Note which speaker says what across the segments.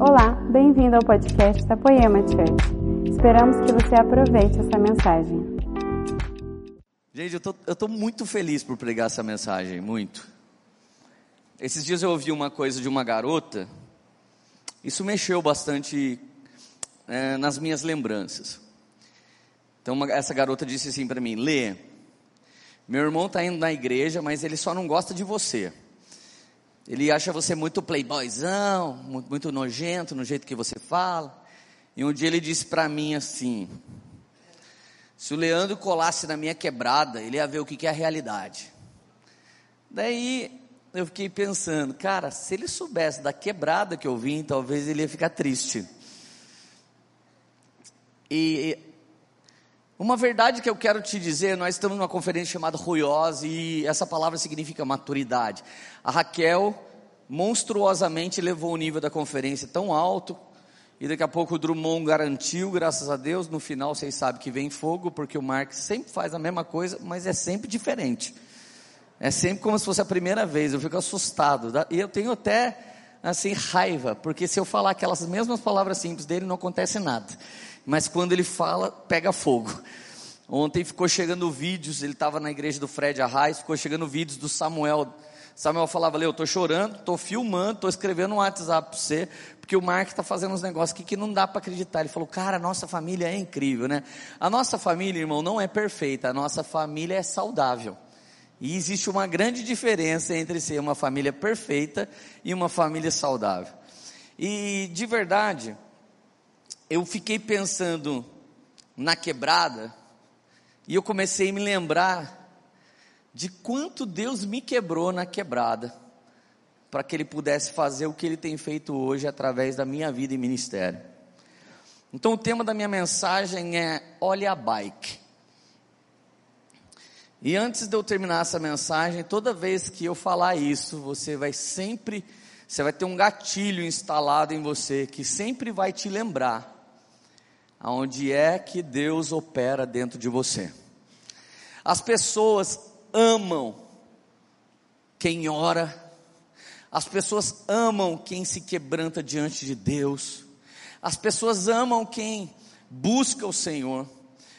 Speaker 1: Olá, bem-vindo ao podcast da Poema Church. Esperamos que você aproveite essa mensagem.
Speaker 2: Gente, eu tô muito feliz por pregar essa mensagem, muito. Esses dias eu ouvi uma coisa de uma garota, isso mexeu bastante é, nas minhas lembranças. Então, uma, essa garota disse assim para mim: Lê, meu irmão está indo na igreja, mas ele só não gosta de você. Ele acha você muito playboyzão, muito, nojento no jeito que você fala. E um dia ele disse para mim assim: se o Leandro colasse na minha quebrada, ele ia ver o que, que é a realidade. Daí eu fiquei pensando, cara, se ele soubesse da quebrada que eu vim, talvez ele ia ficar triste. E uma verdade que eu quero te dizer, nós estamos numa conferência chamada Ruiose e essa palavra significa maturidade. A Raquel monstruosamente levou o nível da conferência tão alto e daqui a pouco o Drummond garantiu, graças a Deus, no final vocês sabem que vem fogo, porque o Mark sempre faz a mesma coisa, mas é sempre diferente. É sempre como se fosse a primeira vez, eu fico assustado. E eu tenho até, assim, raiva, porque se eu falar aquelas mesmas palavras simples dele, não acontece nada mas quando ele fala, pega fogo. Ontem ficou chegando vídeos, ele estava na igreja do Fred Arraes, ficou chegando vídeos do Samuel. Samuel falava, Leo, estou chorando, estou filmando, estou escrevendo um WhatsApp para você, porque o Mark está fazendo uns negócios aqui que não dá para acreditar. Ele falou, cara, a nossa família é incrível, né? A nossa família, irmão, não é perfeita, a nossa família é saudável. E existe uma grande diferença entre ser uma família perfeita e uma família saudável. E de verdade, eu fiquei pensando na quebrada e eu comecei a me lembrar de quanto Deus me quebrou na quebrada para que Ele pudesse fazer o que Ele tem feito hoje através da minha vida e ministério. Então o tema da minha mensagem é Olhe a Bike. E antes de eu terminar essa mensagem, toda vez que eu falar isso, você vai sempre, você vai ter um gatilho instalado em você que sempre vai te lembrar aonde é que Deus opera dentro de você. As pessoas amam quem ora, as pessoas amam quem se quebranta diante de Deus, as pessoas amam quem busca o Senhor,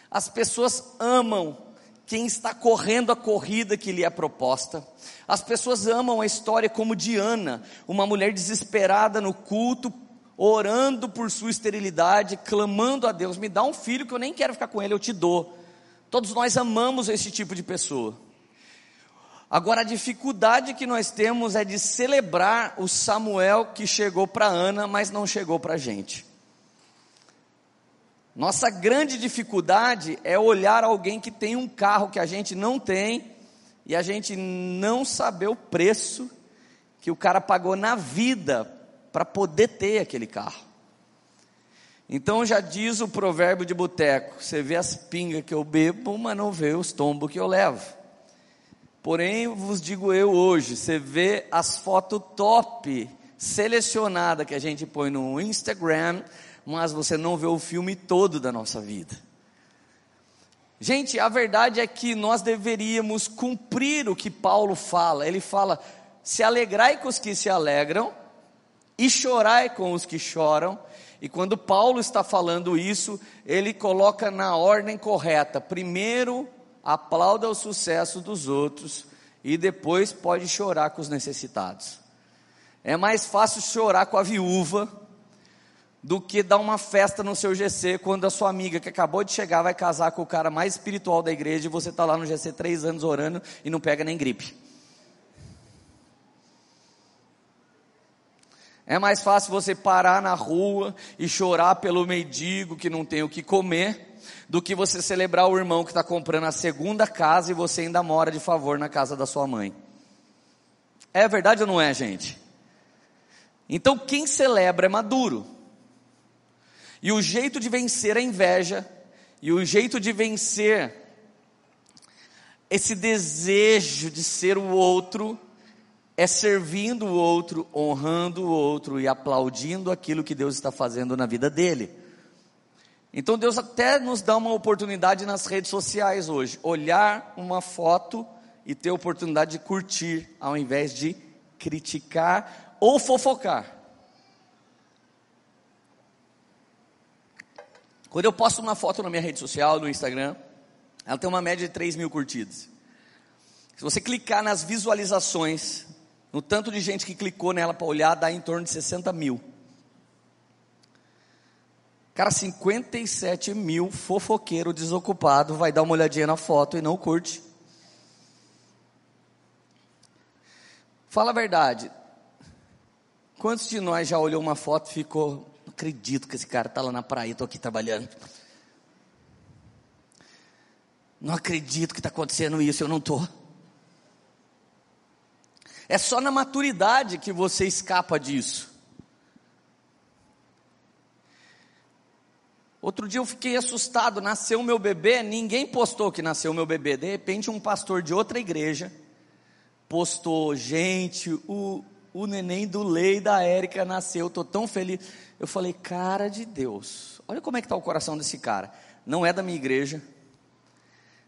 Speaker 2: as pessoas amam quem está correndo a corrida que lhe é proposta. As pessoas amam a história como de Ana, uma mulher desesperada no culto, orando por sua esterilidade, clamando a Deus: me dá um filho que eu nem quero ficar com ele, eu te dou. Todos nós amamos esse tipo de pessoa. Agora, a dificuldade que nós temos é de celebrar o Samuel que chegou para Ana, mas não chegou para a gente. Nossa grande dificuldade é olhar alguém que tem um carro que a gente não tem e a gente não saber o preço que o cara pagou na vida para poder ter aquele carro. Então já diz o provérbio de boteco: você vê as pingas que eu bebo, mas não vê os tombos que eu levo. Porém, vos digo eu hoje: você vê as fotos top, selecionada que a gente põe no Instagram, mas você não vê o filme todo da nossa vida. Gente, a verdade é que nós deveríamos cumprir o que Paulo fala. Ele fala: se alegrai com os que se alegram e chorai com os que choram. E quando Paulo está falando isso, ele coloca na ordem correta. Primeiro, aplauda o sucesso dos outros e depois pode chorar com os necessitados. É mais fácil chorar com a viúva do que dar uma festa no seu GC quando a sua amiga que acabou de chegar vai casar com o cara mais espiritual da igreja e você está lá no GC três anos orando e não pega nem gripe. É mais fácil você parar na rua e chorar pelo mendigo que não tem o que comer, do que você celebrar o irmão que está comprando a segunda casa e você ainda mora de favor na casa da sua mãe. É verdade ou não é, gente? Então quem celebra é maduro. E o jeito de vencer a inveja, e o jeito de vencer esse desejo de ser o outro, é servindo o outro, honrando o outro e aplaudindo aquilo que Deus está fazendo na vida dele. Então Deus até nos dá uma oportunidade nas redes sociais hoje, olhar uma foto e ter a oportunidade de curtir, ao invés de criticar ou fofocar. Quando eu posto uma foto na minha rede social, no Instagram, ela tem uma média de 3 mil curtidas. Se você clicar nas visualizações, no tanto de gente que clicou nela para olhar, dá em torno de 60 mil. Cara, 57 mil fofoqueiro desocupado vai dar uma olhadinha na foto e não curte. Fala a verdade. Quantos de nós já olhou uma foto e ficou, não acredito que esse cara está lá na praia, estou aqui trabalhando. Não acredito que está acontecendo isso, eu não estou. É só na maturidade que você escapa disso. Outro dia eu fiquei assustado, nasceu meu bebê, ninguém postou que nasceu meu bebê. De repente, um pastor de outra igreja postou: gente, o, o neném do Lei da Érica nasceu, estou tão feliz. Eu falei: cara de Deus, olha como é que está o coração desse cara. Não é da minha igreja,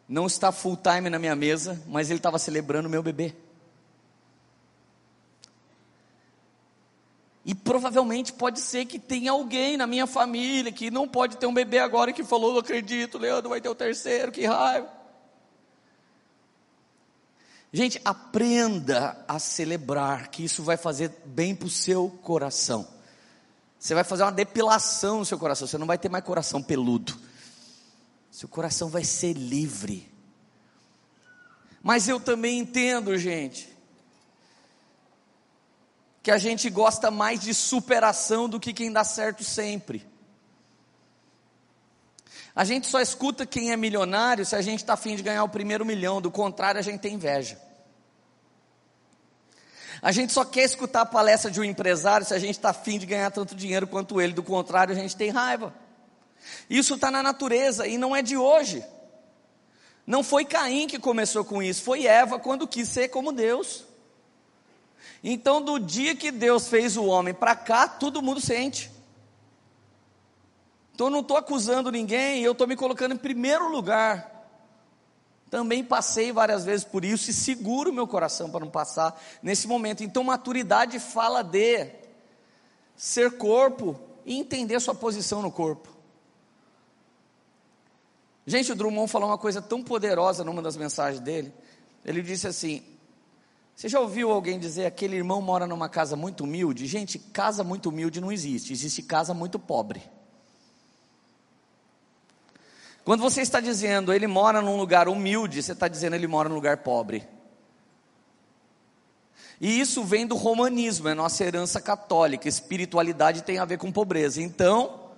Speaker 2: não está full time na minha mesa, mas ele estava celebrando meu bebê. E provavelmente pode ser que tenha alguém na minha família que não pode ter um bebê agora que falou: não acredito, Leandro vai ter o terceiro, que raiva. Gente, aprenda a celebrar, que isso vai fazer bem para o seu coração. Você vai fazer uma depilação no seu coração, você não vai ter mais coração peludo. Seu coração vai ser livre. Mas eu também entendo, gente, que a gente gosta mais de superação do que quem dá certo sempre. A gente só escuta quem é milionário se a gente está afim de ganhar o primeiro milhão, do contrário, a gente tem inveja. A gente só quer escutar a palestra de um empresário se a gente está afim de ganhar tanto dinheiro quanto ele, do contrário, a gente tem raiva. Isso está na natureza e não é de hoje. Não foi Caim que começou com isso, foi Eva quando quis ser como Deus. Então, do dia que Deus fez o homem para cá, todo mundo sente. Então, eu não estou acusando ninguém, eu estou me colocando em primeiro lugar. Também passei várias vezes por isso e seguro meu coração para não passar nesse momento. Então, maturidade fala de ser corpo e entender sua posição no corpo. Gente, o Drummond falou uma coisa tão poderosa numa das mensagens dele. Ele disse assim: você já ouviu alguém dizer aquele irmão mora numa casa muito humilde? Gente, casa muito humilde não existe, existe casa muito pobre. Quando você está dizendo ele mora num lugar humilde, você está dizendo ele mora num lugar pobre. E isso vem do romanismo, é nossa herança católica. Espiritualidade tem a ver com pobreza. Então,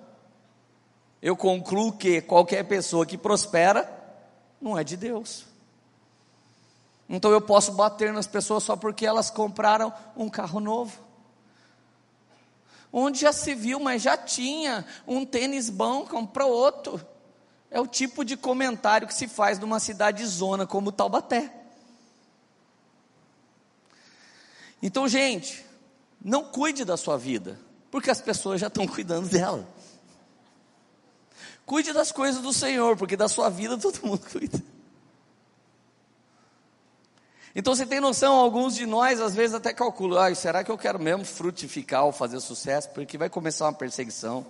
Speaker 2: eu concluo que qualquer pessoa que prospera não é de Deus. Então eu posso bater nas pessoas só porque elas compraram um carro novo. Onde já se viu, mas já tinha um tênis bom, comprou outro. É o tipo de comentário que se faz numa cidade zona como Taubaté. Então, gente, não cuide da sua vida, porque as pessoas já estão cuidando dela. Cuide das coisas do Senhor, porque da sua vida todo mundo cuida. Então você tem noção, alguns de nós às vezes até calculam, ah, será que eu quero mesmo frutificar ou fazer sucesso? Porque vai começar uma perseguição.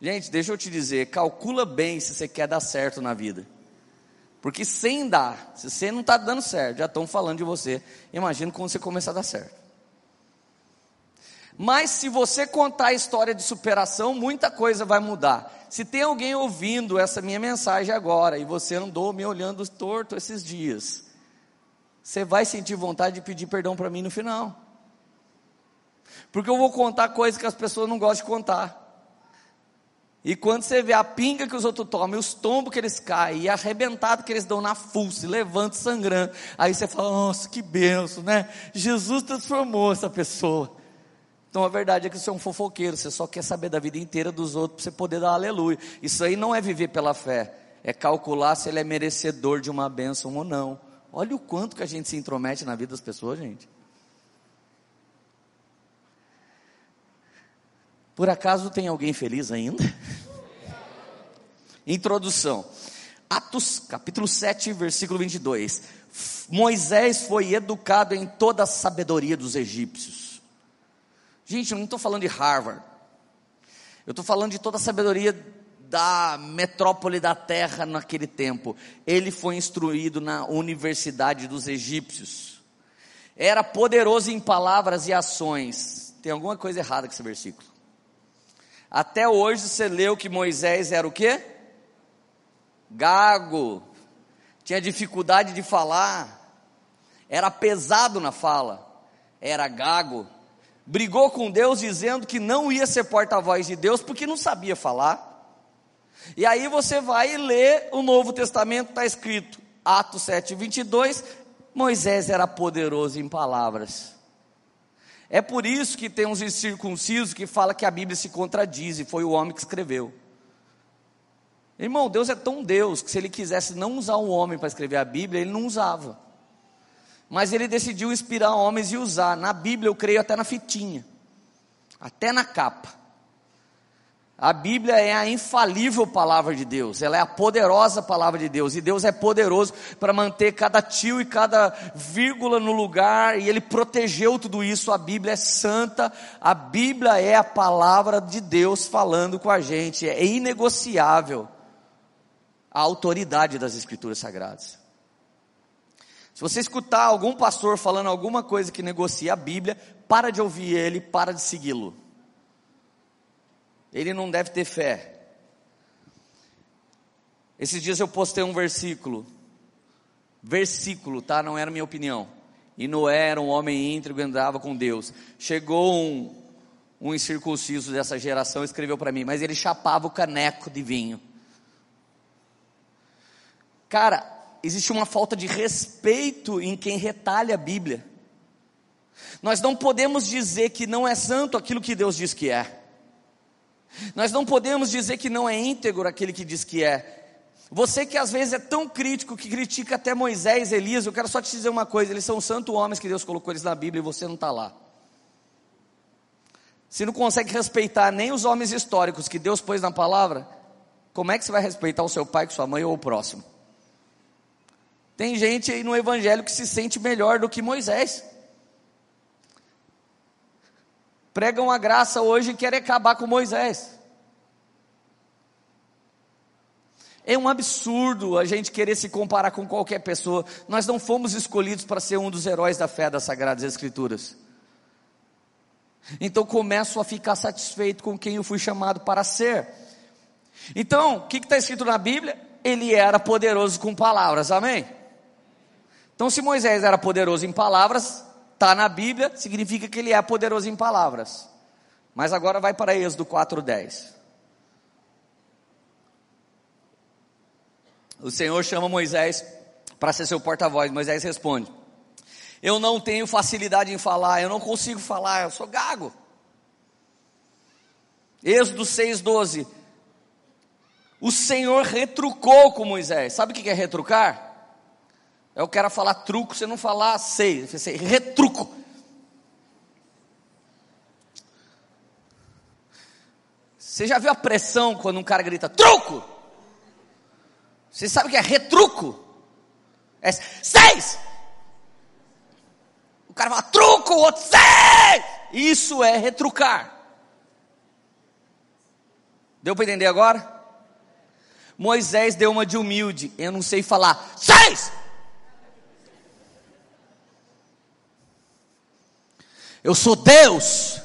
Speaker 2: Gente, deixa eu te dizer, calcula bem se você quer dar certo na vida. Porque sem dar, se você não está dando certo, já estão falando de você, imagina quando você começar a dar certo. Mas se você contar a história de superação, muita coisa vai mudar. Se tem alguém ouvindo essa minha mensagem agora e você andou me olhando torto esses dias, você vai sentir vontade de pedir perdão para mim no final. Porque eu vou contar coisas que as pessoas não gostam de contar. E quando você vê a pinga que os outros tomam, os tombos que eles caem, e arrebentado que eles dão na fuça, levanta sangrando, aí você fala, nossa, que benção, né? Jesus transformou essa pessoa. Então a verdade é que você é um fofoqueiro, você só quer saber da vida inteira dos outros para você poder dar aleluia. Isso aí não é viver pela fé, é calcular se ele é merecedor de uma bênção ou não. Olha o quanto que a gente se intromete na vida das pessoas, gente. Por acaso tem alguém feliz ainda? Introdução. Atos, capítulo 7, versículo 22. Moisés foi educado em toda a sabedoria dos egípcios. Gente, eu não estou falando de Harvard. Eu estou falando de toda a sabedoria da metrópole da terra naquele tempo. Ele foi instruído na universidade dos egípcios. Era poderoso em palavras e ações. Tem alguma coisa errada com esse versículo. Até hoje você leu que Moisés era o quê? Gago. Tinha dificuldade de falar. Era pesado na fala. Era gago. Brigou com Deus dizendo que não ia ser porta-voz de Deus porque não sabia falar. E aí você vai ler o Novo Testamento, está escrito, Atos 7, 22, Moisés era poderoso em palavras. É por isso que tem uns incircuncisos que fala que a Bíblia se contradiz e foi o homem que escreveu. Irmão, Deus é tão Deus que se ele quisesse não usar um homem para escrever a Bíblia, ele não usava. Mas ele decidiu inspirar homens e usar. Na Bíblia eu creio até na fitinha, até na capa. A Bíblia é a infalível palavra de Deus, ela é a poderosa palavra de Deus, e Deus é poderoso para manter cada tio e cada vírgula no lugar, e Ele protegeu tudo isso. A Bíblia é santa, a Bíblia é a palavra de Deus falando com a gente, é inegociável a autoridade das Escrituras Sagradas. Se você escutar algum pastor falando alguma coisa que negocia a Bíblia, para de ouvir ele, para de segui-lo ele não deve ter fé. Esses dias eu postei um versículo, versículo, tá? Não era minha opinião. E Noé era um homem íntegro e andava com Deus. Chegou um, um incircunciso dessa geração escreveu para mim, mas ele chapava o caneco de vinho. Cara, existe uma falta de respeito em quem retalha a Bíblia. Nós não podemos dizer que não é santo aquilo que Deus diz que é. Nós não podemos dizer que não é íntegro aquele que diz que é. Você que às vezes é tão crítico, que critica até Moisés, Elias, eu quero só te dizer uma coisa: eles são santos homens que Deus colocou eles na Bíblia e você não está lá. Se não consegue respeitar nem os homens históricos que Deus pôs na palavra, como é que você vai respeitar o seu pai, sua mãe ou o próximo? Tem gente aí no evangelho que se sente melhor do que Moisés. Pregam a graça hoje e querem acabar com Moisés. É um absurdo a gente querer se comparar com qualquer pessoa. Nós não fomos escolhidos para ser um dos heróis da fé das Sagradas Escrituras. Então começo a ficar satisfeito com quem eu fui chamado para ser. Então, o que está escrito na Bíblia? Ele era poderoso com palavras, amém? Então, se Moisés era poderoso em palavras, está na Bíblia, significa que ele é poderoso em palavras. Mas agora vai para Êxodo 4:10. O Senhor chama Moisés para ser seu porta-voz. Moisés responde: Eu não tenho facilidade em falar, eu não consigo falar, eu sou gago. Êxodo 6:12. O Senhor retrucou com Moisés. Sabe o que é retrucar? É o cara falar truco, você não falar sei, você retruco. Você já viu a pressão quando um cara grita truco? Você sabe o que é retruco? É seis! O cara fala truco, o outro seis! Isso é retrucar. Deu para entender agora? Moisés deu uma de humilde. Eu não sei falar seis! Eu sou Deus,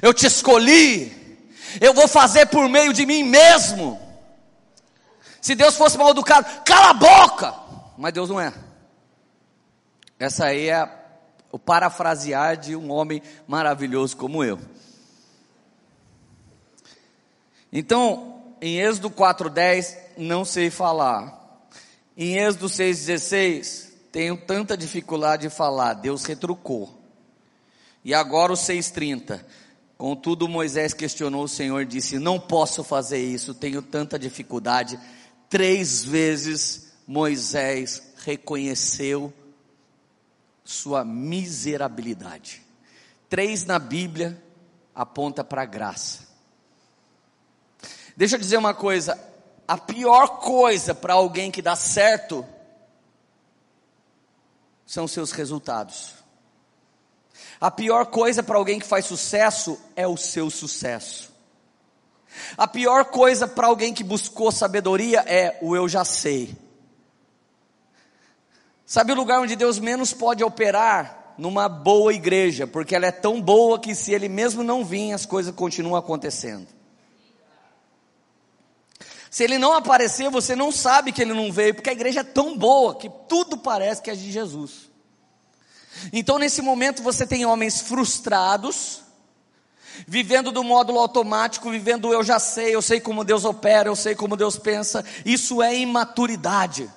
Speaker 2: eu te escolhi, eu vou fazer por meio de mim mesmo. Se Deus fosse mal educado, cala a boca! Mas Deus não é. Essa aí é o parafrasear de um homem maravilhoso como eu. Então, em Êxodo 4:10, não sei falar. Em Êxodo 6:16, tenho tanta dificuldade de falar, Deus retrucou. E agora o 6,30. Contudo, Moisés questionou o Senhor e disse: Não posso fazer isso, tenho tanta dificuldade. Três vezes Moisés reconheceu sua miserabilidade. Três na Bíblia aponta para a graça. Deixa eu dizer uma coisa: a pior coisa para alguém que dá certo são seus resultados. A pior coisa para alguém que faz sucesso é o seu sucesso. A pior coisa para alguém que buscou sabedoria é o eu já sei. Sabe o lugar onde Deus menos pode operar? Numa boa igreja, porque ela é tão boa que se ele mesmo não vir, as coisas continuam acontecendo. Se ele não aparecer, você não sabe que ele não veio, porque a igreja é tão boa que tudo parece que é de Jesus. Então, nesse momento, você tem homens frustrados, vivendo do módulo automático, vivendo eu já sei, eu sei como Deus opera, eu sei como Deus pensa. Isso é imaturidade.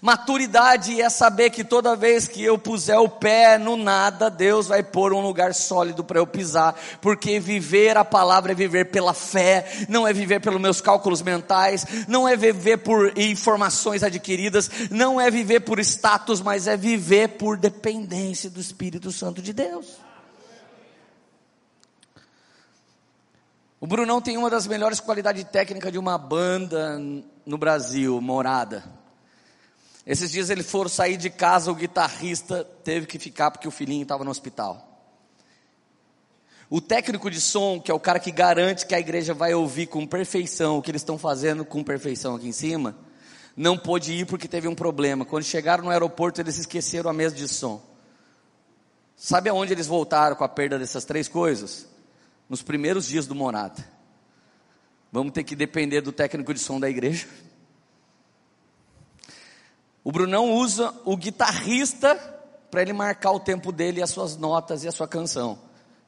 Speaker 2: Maturidade é saber que toda vez que eu puser o pé no nada, Deus vai pôr um lugar sólido para eu pisar, porque viver a palavra é viver pela fé, não é viver pelos meus cálculos mentais, não é viver por informações adquiridas, não é viver por status, mas é viver por dependência do Espírito Santo de Deus. O Brunão tem uma das melhores qualidades técnicas de uma banda no Brasil, Morada. Esses dias ele foram sair de casa, o guitarrista teve que ficar porque o filhinho estava no hospital. O técnico de som, que é o cara que garante que a igreja vai ouvir com perfeição o que eles estão fazendo com perfeição aqui em cima, não pôde ir porque teve um problema. Quando chegaram no aeroporto, eles esqueceram a mesa de som. Sabe aonde eles voltaram com a perda dessas três coisas? Nos primeiros dias do Morada. Vamos ter que depender do técnico de som da igreja. O Brunão usa o guitarrista para ele marcar o tempo dele, as suas notas e a sua canção.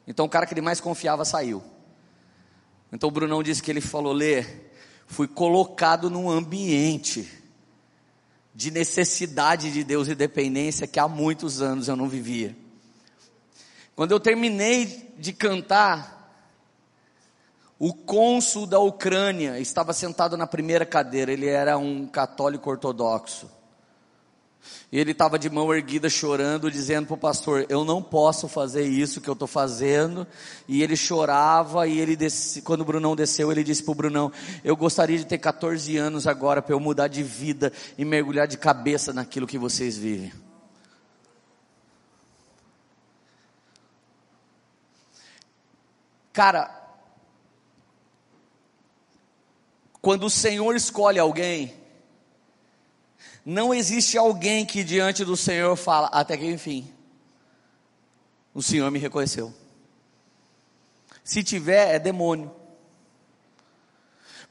Speaker 2: Então o cara que ele mais confiava saiu. Então o Brunão disse que ele falou: Lê, fui colocado num ambiente de necessidade de Deus e dependência que há muitos anos eu não vivia. Quando eu terminei de cantar, o cônsul da Ucrânia estava sentado na primeira cadeira, ele era um católico ortodoxo. E ele estava de mão erguida chorando, dizendo para o pastor: Eu não posso fazer isso que eu estou fazendo. E ele chorava, e ele desce, quando o Brunão desceu, ele disse para o Brunão: Eu gostaria de ter 14 anos agora para eu mudar de vida e mergulhar de cabeça naquilo que vocês vivem. Cara, quando o Senhor escolhe alguém, não existe alguém que diante do Senhor fala, até que enfim, o Senhor me reconheceu. Se tiver, é demônio.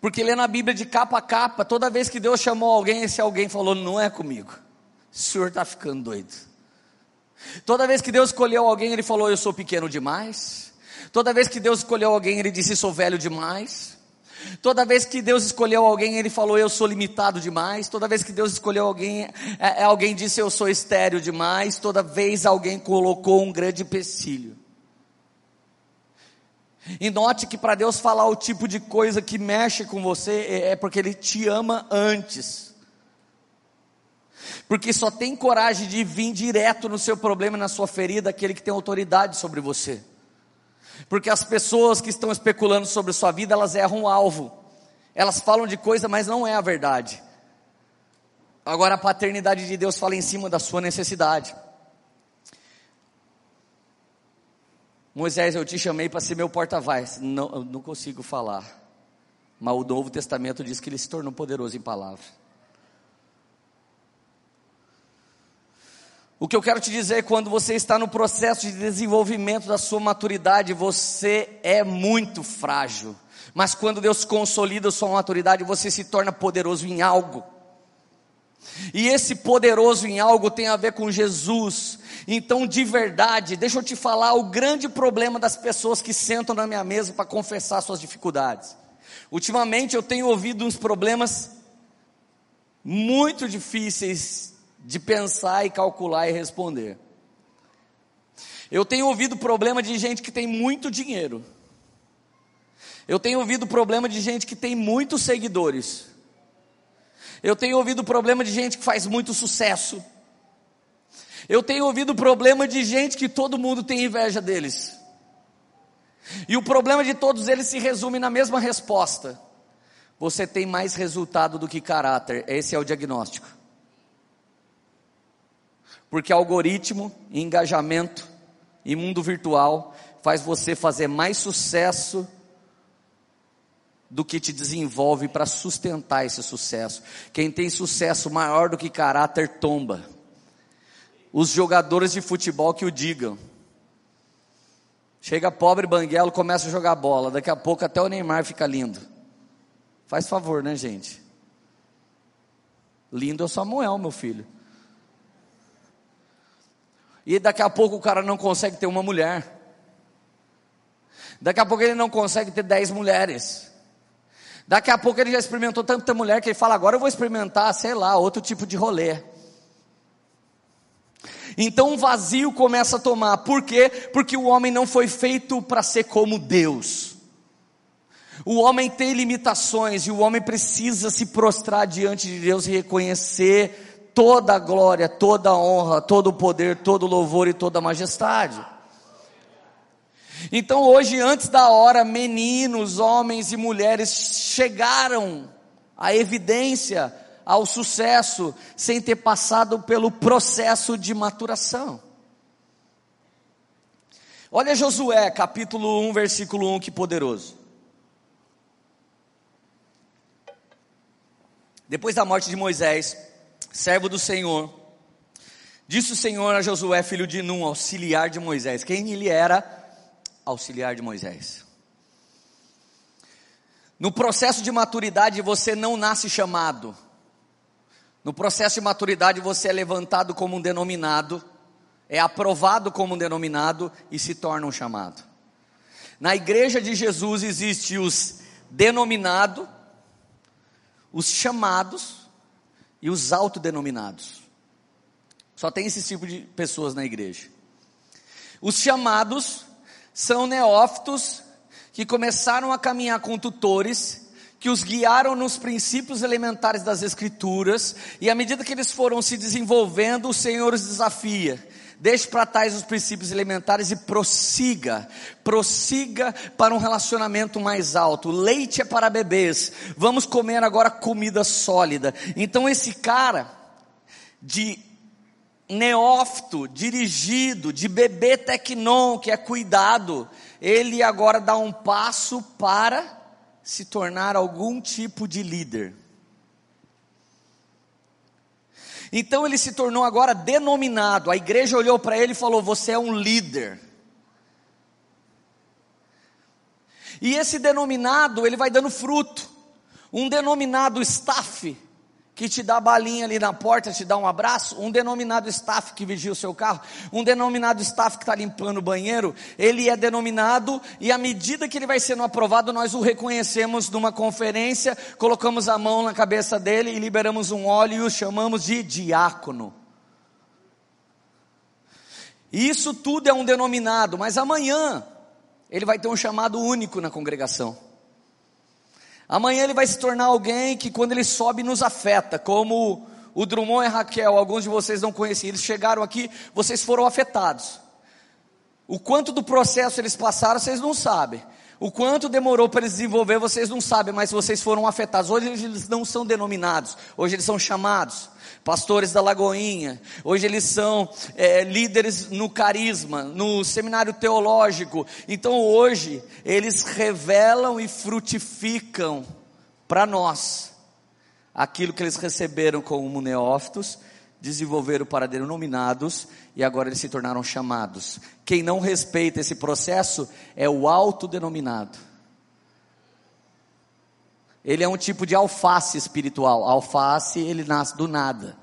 Speaker 2: Porque lê na Bíblia de capa a capa, toda vez que Deus chamou alguém, esse alguém falou: Não é comigo. O senhor está ficando doido. Toda vez que Deus escolheu alguém, ele falou: Eu sou pequeno demais. Toda vez que Deus escolheu alguém, ele disse: Sou velho demais. Toda vez que Deus escolheu alguém, Ele falou: Eu sou limitado demais. Toda vez que Deus escolheu alguém, é, é, alguém disse: Eu sou estéreo demais. Toda vez alguém colocou um grande empecilho. E note que para Deus falar o tipo de coisa que mexe com você, é, é porque Ele te ama antes. Porque só tem coragem de vir direto no seu problema, na sua ferida, aquele que tem autoridade sobre você. Porque as pessoas que estão especulando sobre sua vida, elas erram o alvo. Elas falam de coisa, mas não é a verdade. Agora a paternidade de Deus fala em cima da sua necessidade. Moisés, eu te chamei para ser meu porta-voz. Não, não consigo falar. Mas o Novo Testamento diz que ele se tornou poderoso em palavras. O que eu quero te dizer é quando você está no processo de desenvolvimento da sua maturidade, você é muito frágil. Mas quando Deus consolida a sua maturidade, você se torna poderoso em algo. E esse poderoso em algo tem a ver com Jesus. Então, de verdade, deixa eu te falar o grande problema das pessoas que sentam na minha mesa para confessar suas dificuldades. Ultimamente eu tenho ouvido uns problemas muito difíceis de pensar e calcular e responder. Eu tenho ouvido problema de gente que tem muito dinheiro. Eu tenho ouvido problema de gente que tem muitos seguidores. Eu tenho ouvido problema de gente que faz muito sucesso. Eu tenho ouvido problema de gente que todo mundo tem inveja deles. E o problema de todos eles se resume na mesma resposta: você tem mais resultado do que caráter. Esse é o diagnóstico. Porque algoritmo, engajamento e mundo virtual faz você fazer mais sucesso do que te desenvolve para sustentar esse sucesso. Quem tem sucesso maior do que caráter tomba. Os jogadores de futebol que o digam. Chega pobre banguelo, começa a jogar bola. Daqui a pouco até o Neymar fica lindo. Faz favor, né, gente? Lindo é o Samuel, meu filho. E daqui a pouco o cara não consegue ter uma mulher. Daqui a pouco ele não consegue ter dez mulheres. Daqui a pouco ele já experimentou tanta mulher que ele fala: agora eu vou experimentar, sei lá, outro tipo de rolê. Então um vazio começa a tomar. Por quê? Porque o homem não foi feito para ser como Deus. O homem tem limitações e o homem precisa se prostrar diante de Deus e reconhecer toda a glória, toda a honra, todo o poder, todo o louvor e toda a majestade. Então hoje, antes da hora, meninos, homens e mulheres chegaram à evidência, ao sucesso, sem ter passado pelo processo de maturação. Olha Josué, capítulo 1, versículo 1, que poderoso. Depois da morte de Moisés, servo do Senhor, disse o Senhor a Josué, filho de Num, auxiliar de Moisés. Quem ele era? auxiliar de Moisés. No processo de maturidade você não nasce chamado. No processo de maturidade você é levantado como um denominado, é aprovado como um denominado e se torna um chamado. Na igreja de Jesus existe os denominados, os chamados e os autodenominados. Só tem esse tipo de pessoas na igreja. Os chamados são neófitos que começaram a caminhar com tutores, que os guiaram nos princípios elementares das Escrituras, e à medida que eles foram se desenvolvendo, o Senhor os desafia. Deixe para trás os princípios elementares e prossiga, prossiga para um relacionamento mais alto. Leite é para bebês. Vamos comer agora comida sólida. Então esse cara de neófito, dirigido, de bebê tecnon, que é cuidado, ele agora dá um passo para se tornar algum tipo de líder. Então ele se tornou agora denominado. A igreja olhou para ele e falou: Você é um líder. E esse denominado, ele vai dando fruto. Um denominado staff, que te dá balinha ali na porta, te dá um abraço, um denominado staff que vigia o seu carro, um denominado staff que está limpando o banheiro, ele é denominado e à medida que ele vai sendo aprovado, nós o reconhecemos numa conferência, colocamos a mão na cabeça dele e liberamos um óleo e o chamamos de diácono. Isso tudo é um denominado, mas amanhã ele vai ter um chamado único na congregação. Amanhã ele vai se tornar alguém que quando ele sobe nos afeta, como o Drummond e Raquel, alguns de vocês não conheciam, eles chegaram aqui, vocês foram afetados. O quanto do processo eles passaram, vocês não sabem. O quanto demorou para eles desenvolver, vocês não sabem, mas vocês foram afetados. Hoje eles não são denominados, hoje eles são chamados pastores da Lagoinha, hoje eles são é, líderes no carisma, no seminário teológico. Então hoje eles revelam e frutificam para nós aquilo que eles receberam como neófitos, desenvolveram para denominados e agora eles se tornaram chamados. Quem não respeita esse processo é o autodenominado. Ele é um tipo de alface espiritual. alface, ele nasce do nada.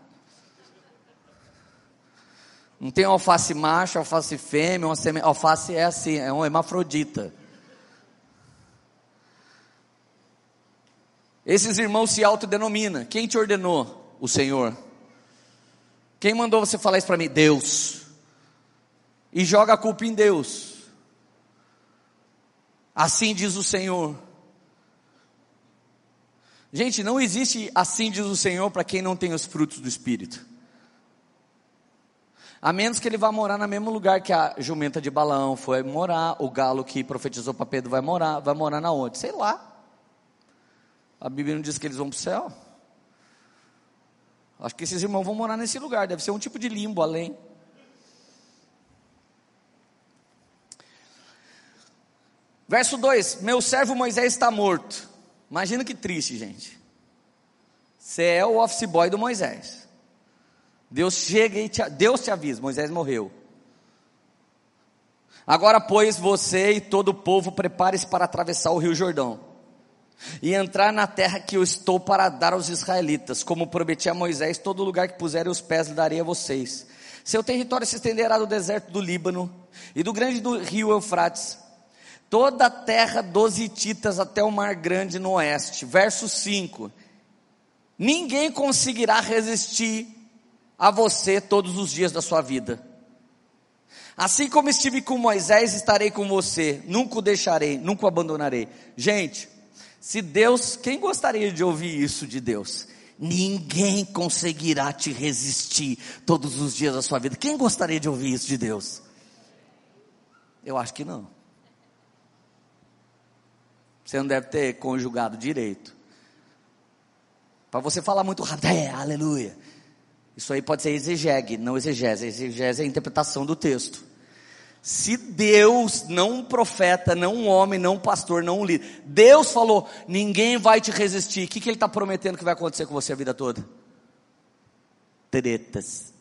Speaker 2: Não tem alface macho, alface fêmea, uma alface é assim, é um hermafrodita. Esses irmãos se autodenominam. Quem te ordenou? O Senhor. Quem mandou você falar isso para mim? Deus. E joga a culpa em Deus. Assim diz o Senhor. Gente, não existe assim diz o Senhor para quem não tem os frutos do Espírito. A menos que ele vá morar no mesmo lugar que a jumenta de balão foi morar, o galo que profetizou para Pedro vai morar, vai morar na onde? Sei lá. A Bíblia não diz que eles vão para o céu. Acho que esses irmãos vão morar nesse lugar, deve ser um tipo de limbo além. Verso 2: Meu servo Moisés está morto. Imagina que triste, gente. Você é o office boy do Moisés. Deus chega e te, Deus te avisa: Moisés morreu. Agora, pois, você e todo o povo prepare-se para atravessar o rio Jordão e entrar na terra que eu estou para dar aos israelitas, como prometi a Moisés, todo lugar que puserem os pés lhe darei a vocês. Seu território se estenderá do deserto do Líbano e do grande do rio Eufrates, toda a terra dos Hititas até o mar grande no oeste. Verso 5. Ninguém conseguirá resistir a você todos os dias da sua vida. Assim como estive com Moisés, estarei com você, nunca o deixarei, nunca o abandonarei. Gente, se Deus, quem gostaria de ouvir isso de Deus? Ninguém conseguirá te resistir todos os dias da sua vida. Quem gostaria de ouvir isso de Deus? Eu acho que não. Você não deve ter conjugado direito. Para você falar muito rápido, é, aleluia. Isso aí pode ser exegese, não exegese. Exegese é a interpretação do texto. Se Deus, não um profeta, não um homem, não um pastor, não um líder, Deus falou, ninguém vai te resistir. O que, que Ele está prometendo que vai acontecer com você a vida toda? Tretas.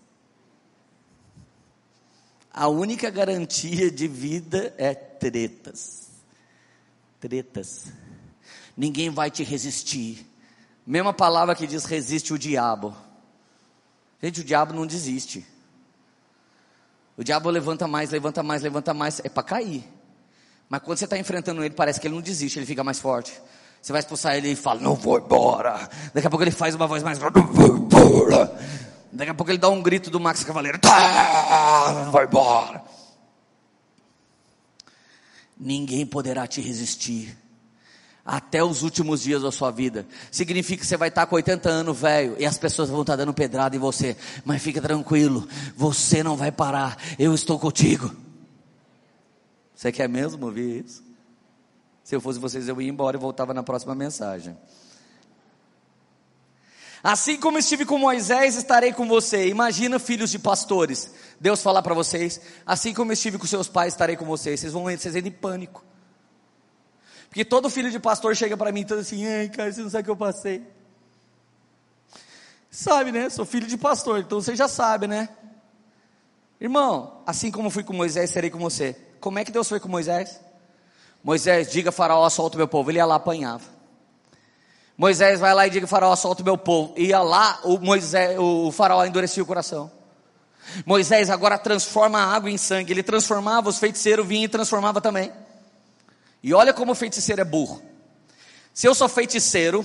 Speaker 2: A única garantia de vida é tretas. Tretas. Ninguém vai te resistir. Mesma palavra que diz resiste o diabo. Gente, o diabo não desiste. O diabo levanta mais, levanta mais, levanta mais, é para cair. Mas quando você está enfrentando ele, parece que ele não desiste, ele fica mais forte. Você vai expulsar ele e fala, não vou embora. Daqui a pouco ele faz uma voz mais não vou embora. Daqui a pouco ele dá um grito do Max Cavaleiro, tá, vai embora. Ninguém poderá te resistir até os últimos dias da sua vida. Significa que você vai estar com 80 anos velho e as pessoas vão estar dando pedrada em você. Mas fica tranquilo, você não vai parar. Eu estou contigo. Você quer mesmo ouvir isso? Se eu fosse vocês, eu ia embora e voltava na próxima mensagem. Assim como estive com Moisés, estarei com você. Imagina filhos de pastores. Deus falar para vocês, assim como estive com seus pais, estarei com vocês. Vocês vão vocês entram em pânico. Porque todo filho de pastor chega para mim todo assim, ai, cara, você não sabe o que eu passei. Sabe, né? Sou filho de pastor, então você já sabe, né? Irmão, assim como fui com Moisés, serei com você. Como é que Deus foi com Moisés? Moisés, diga faraó, solta o meu povo. Ele ia lá, apanhava. Moisés vai lá e diga faraó, solta o meu povo. Ia lá, o, Moisés, o faraó endurecia o coração. Moisés agora transforma a água em sangue. Ele transformava, os feiticeiros vinham e transformava também. E olha como o feiticeiro é burro. Se eu sou feiticeiro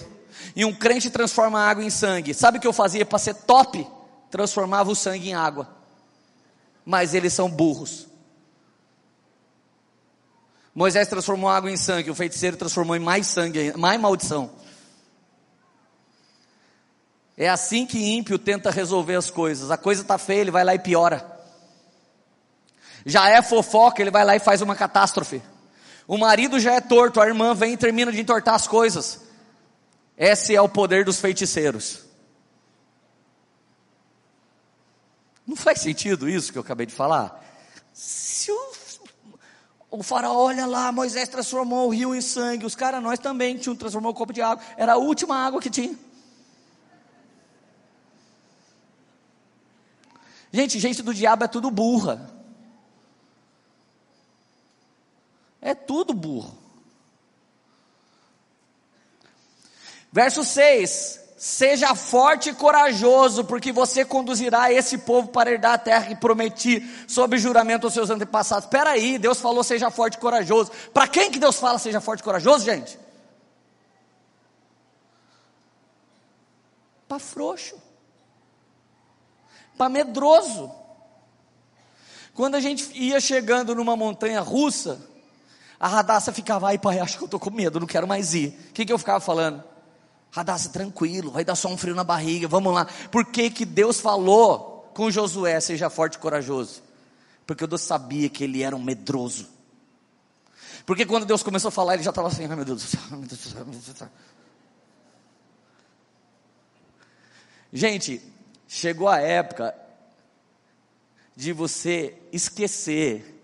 Speaker 2: e um crente transforma água em sangue, sabe o que eu fazia para ser top? Transformava o sangue em água. Mas eles são burros. Moisés transformou água em sangue, o feiticeiro transformou em mais sangue, mais maldição. É assim que ímpio tenta resolver as coisas. A coisa está feia, ele vai lá e piora. Já é fofoca, ele vai lá e faz uma catástrofe. O marido já é torto, a irmã vem e termina de entortar as coisas. Esse é o poder dos feiticeiros. Não faz sentido isso que eu acabei de falar? Se o, o faraó, olha lá, Moisés transformou o rio em sangue, os caras, nós também tinham transformou o copo de água, era a última água que tinha. Gente, gente do diabo é tudo burra. É tudo burro. Verso 6: Seja forte e corajoso, porque você conduzirá esse povo para herdar a terra que prometi, sob juramento aos seus antepassados. Espera aí, Deus falou seja forte e corajoso. Para quem que Deus fala seja forte e corajoso, gente? Para frouxo, para medroso. Quando a gente ia chegando numa montanha russa, a Radassa ficava, ai pai, acho que eu estou com medo, não quero mais ir. O que, que eu ficava falando? Radassa, tranquilo, vai dar só um frio na barriga, vamos lá. Por que, que Deus falou com Josué, seja forte e corajoso? Porque Deus sabia que ele era um medroso. Porque quando Deus começou a falar, ele já estava assim, ai meu Deus do céu. Gente, chegou a época de você esquecer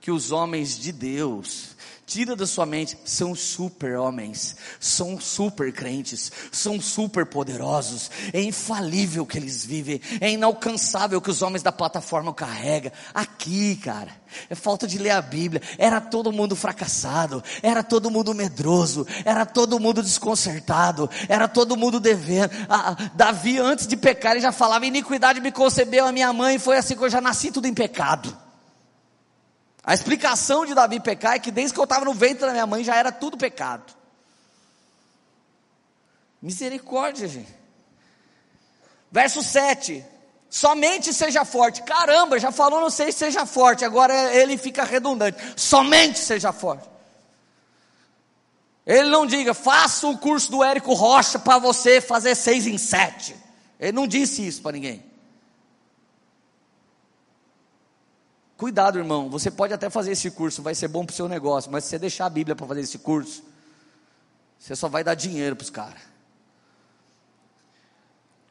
Speaker 2: que os homens de Deus Tira da sua mente, são super homens, são super crentes, são super poderosos, é infalível que eles vivem, é inalcançável que os homens da plataforma carregam. Aqui, cara, é falta de ler a Bíblia. Era todo mundo fracassado, era todo mundo medroso, era todo mundo desconcertado, era todo mundo devendo. Ah, Davi, antes de pecar, ele já falava: iniquidade me concebeu a minha mãe, foi assim que eu já nasci tudo em pecado. A explicação de Davi pecar é que desde que eu estava no ventre da minha mãe já era tudo pecado. Misericórdia, gente. Verso 7. Somente seja forte. Caramba, já falou, não sei, seja forte. Agora ele fica redundante. Somente seja forte. Ele não diga, faça o curso do Érico Rocha para você fazer seis em sete. Ele não disse isso para ninguém. Cuidado, irmão. Você pode até fazer esse curso, vai ser bom para o seu negócio, mas se você deixar a Bíblia para fazer esse curso, você só vai dar dinheiro para os caras.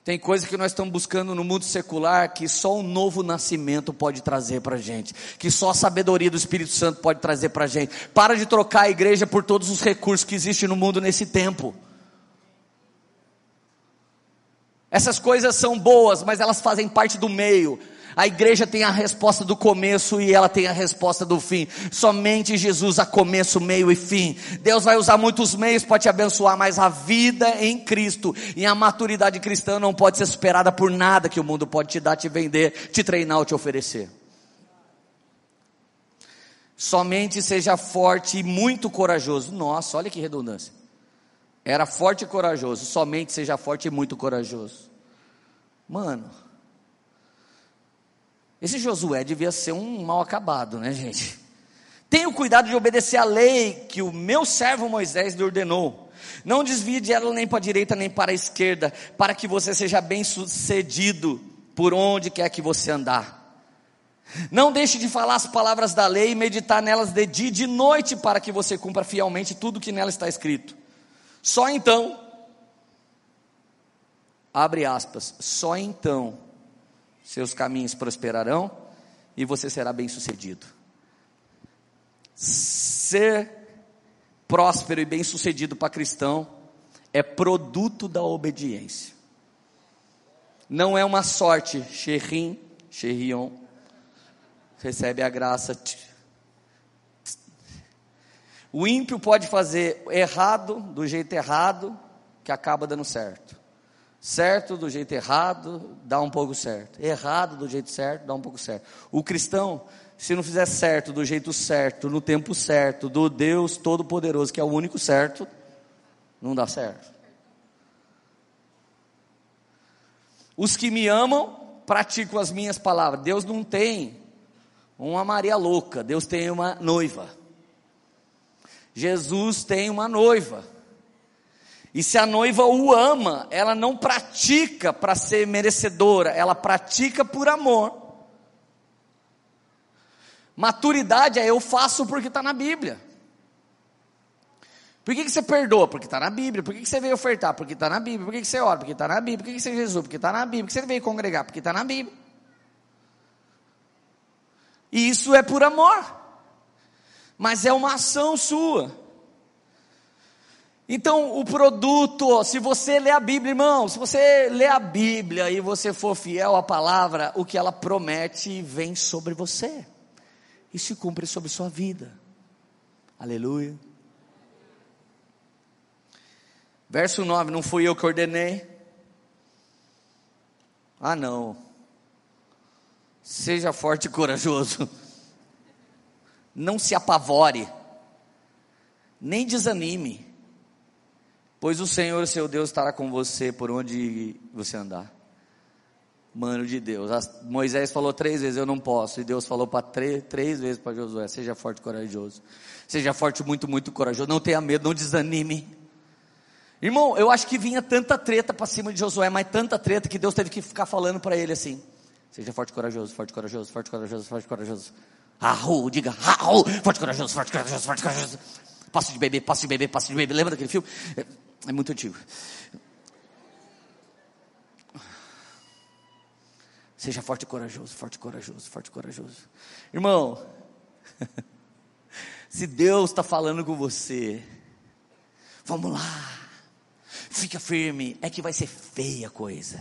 Speaker 2: Tem coisa que nós estamos buscando no mundo secular que só o novo nascimento pode trazer para a gente, que só a sabedoria do Espírito Santo pode trazer para a gente. Para de trocar a igreja por todos os recursos que existem no mundo nesse tempo. Essas coisas são boas, mas elas fazem parte do meio. A igreja tem a resposta do começo e ela tem a resposta do fim. Somente Jesus há começo, meio e fim. Deus vai usar muitos meios para te abençoar, mas a vida em Cristo e a maturidade cristã não pode ser superada por nada que o mundo pode te dar, te vender, te treinar ou te oferecer. Somente seja forte e muito corajoso. Nossa, olha que redundância. Era forte e corajoso. Somente seja forte e muito corajoso. Mano, esse Josué devia ser um mal acabado, né, gente? Tenha cuidado de obedecer a lei que o meu servo Moisés lhe ordenou. Não desvie de ela nem para a direita nem para a esquerda, para que você seja bem sucedido por onde quer que você andar. Não deixe de falar as palavras da lei e meditar nelas de dia e de noite, para que você cumpra fielmente tudo que nela está escrito. Só então, abre aspas, só então seus caminhos prosperarão e você será bem-sucedido. Ser próspero e bem-sucedido para cristão é produto da obediência. Não é uma sorte, xerrim, xerrion, recebe a graça. O ímpio pode fazer errado, do jeito errado, que acaba dando certo. Certo do jeito errado, dá um pouco certo. Errado do jeito certo, dá um pouco certo. O cristão, se não fizer certo do jeito certo, no tempo certo, do Deus Todo-Poderoso, que é o único certo, não dá certo. Os que me amam, praticam as minhas palavras. Deus não tem uma Maria louca, Deus tem uma noiva. Jesus tem uma noiva. E se a noiva o ama, ela não pratica para ser merecedora, ela pratica por amor. Maturidade é eu faço porque está na Bíblia. Por que, que você perdoa? Porque está na Bíblia. Por que, que você veio ofertar? Porque está na Bíblia. Por que, que você ora? Porque está na Bíblia. Por que, que você Jesus? Porque está na Bíblia. Por que você veio congregar? Porque está na Bíblia. E isso é por amor. Mas é uma ação sua. Então, o produto, se você lê a Bíblia, irmão, se você lê a Bíblia e você for fiel à palavra, o que ela promete vem sobre você e se cumpre sobre sua vida. Aleluia. Verso 9: Não fui eu que ordenei. Ah, não. Seja forte e corajoso. Não se apavore. Nem desanime Pois o Senhor, seu Deus, estará com você por onde você andar. Mano de Deus. Moisés falou três vezes: Eu não posso. E Deus falou para três, três vezes para Josué: Seja forte e corajoso. Seja forte, muito, muito corajoso. Não tenha medo, não desanime. Irmão, eu acho que vinha tanta treta para cima de Josué, mas tanta treta que Deus teve que ficar falando para ele assim: Seja forte corajoso, forte corajoso, forte corajoso, forte corajoso. Raul, diga Raul, forte corajoso, forte corajoso, forte corajoso. Passo de bebê, passo de bebê, passo de bebê. Lembra daquele filme? É muito antigo. Seja forte e corajoso, forte e corajoso, forte e corajoso. Irmão, Se Deus está falando com você, vamos lá, fica firme, é que vai ser feia a coisa.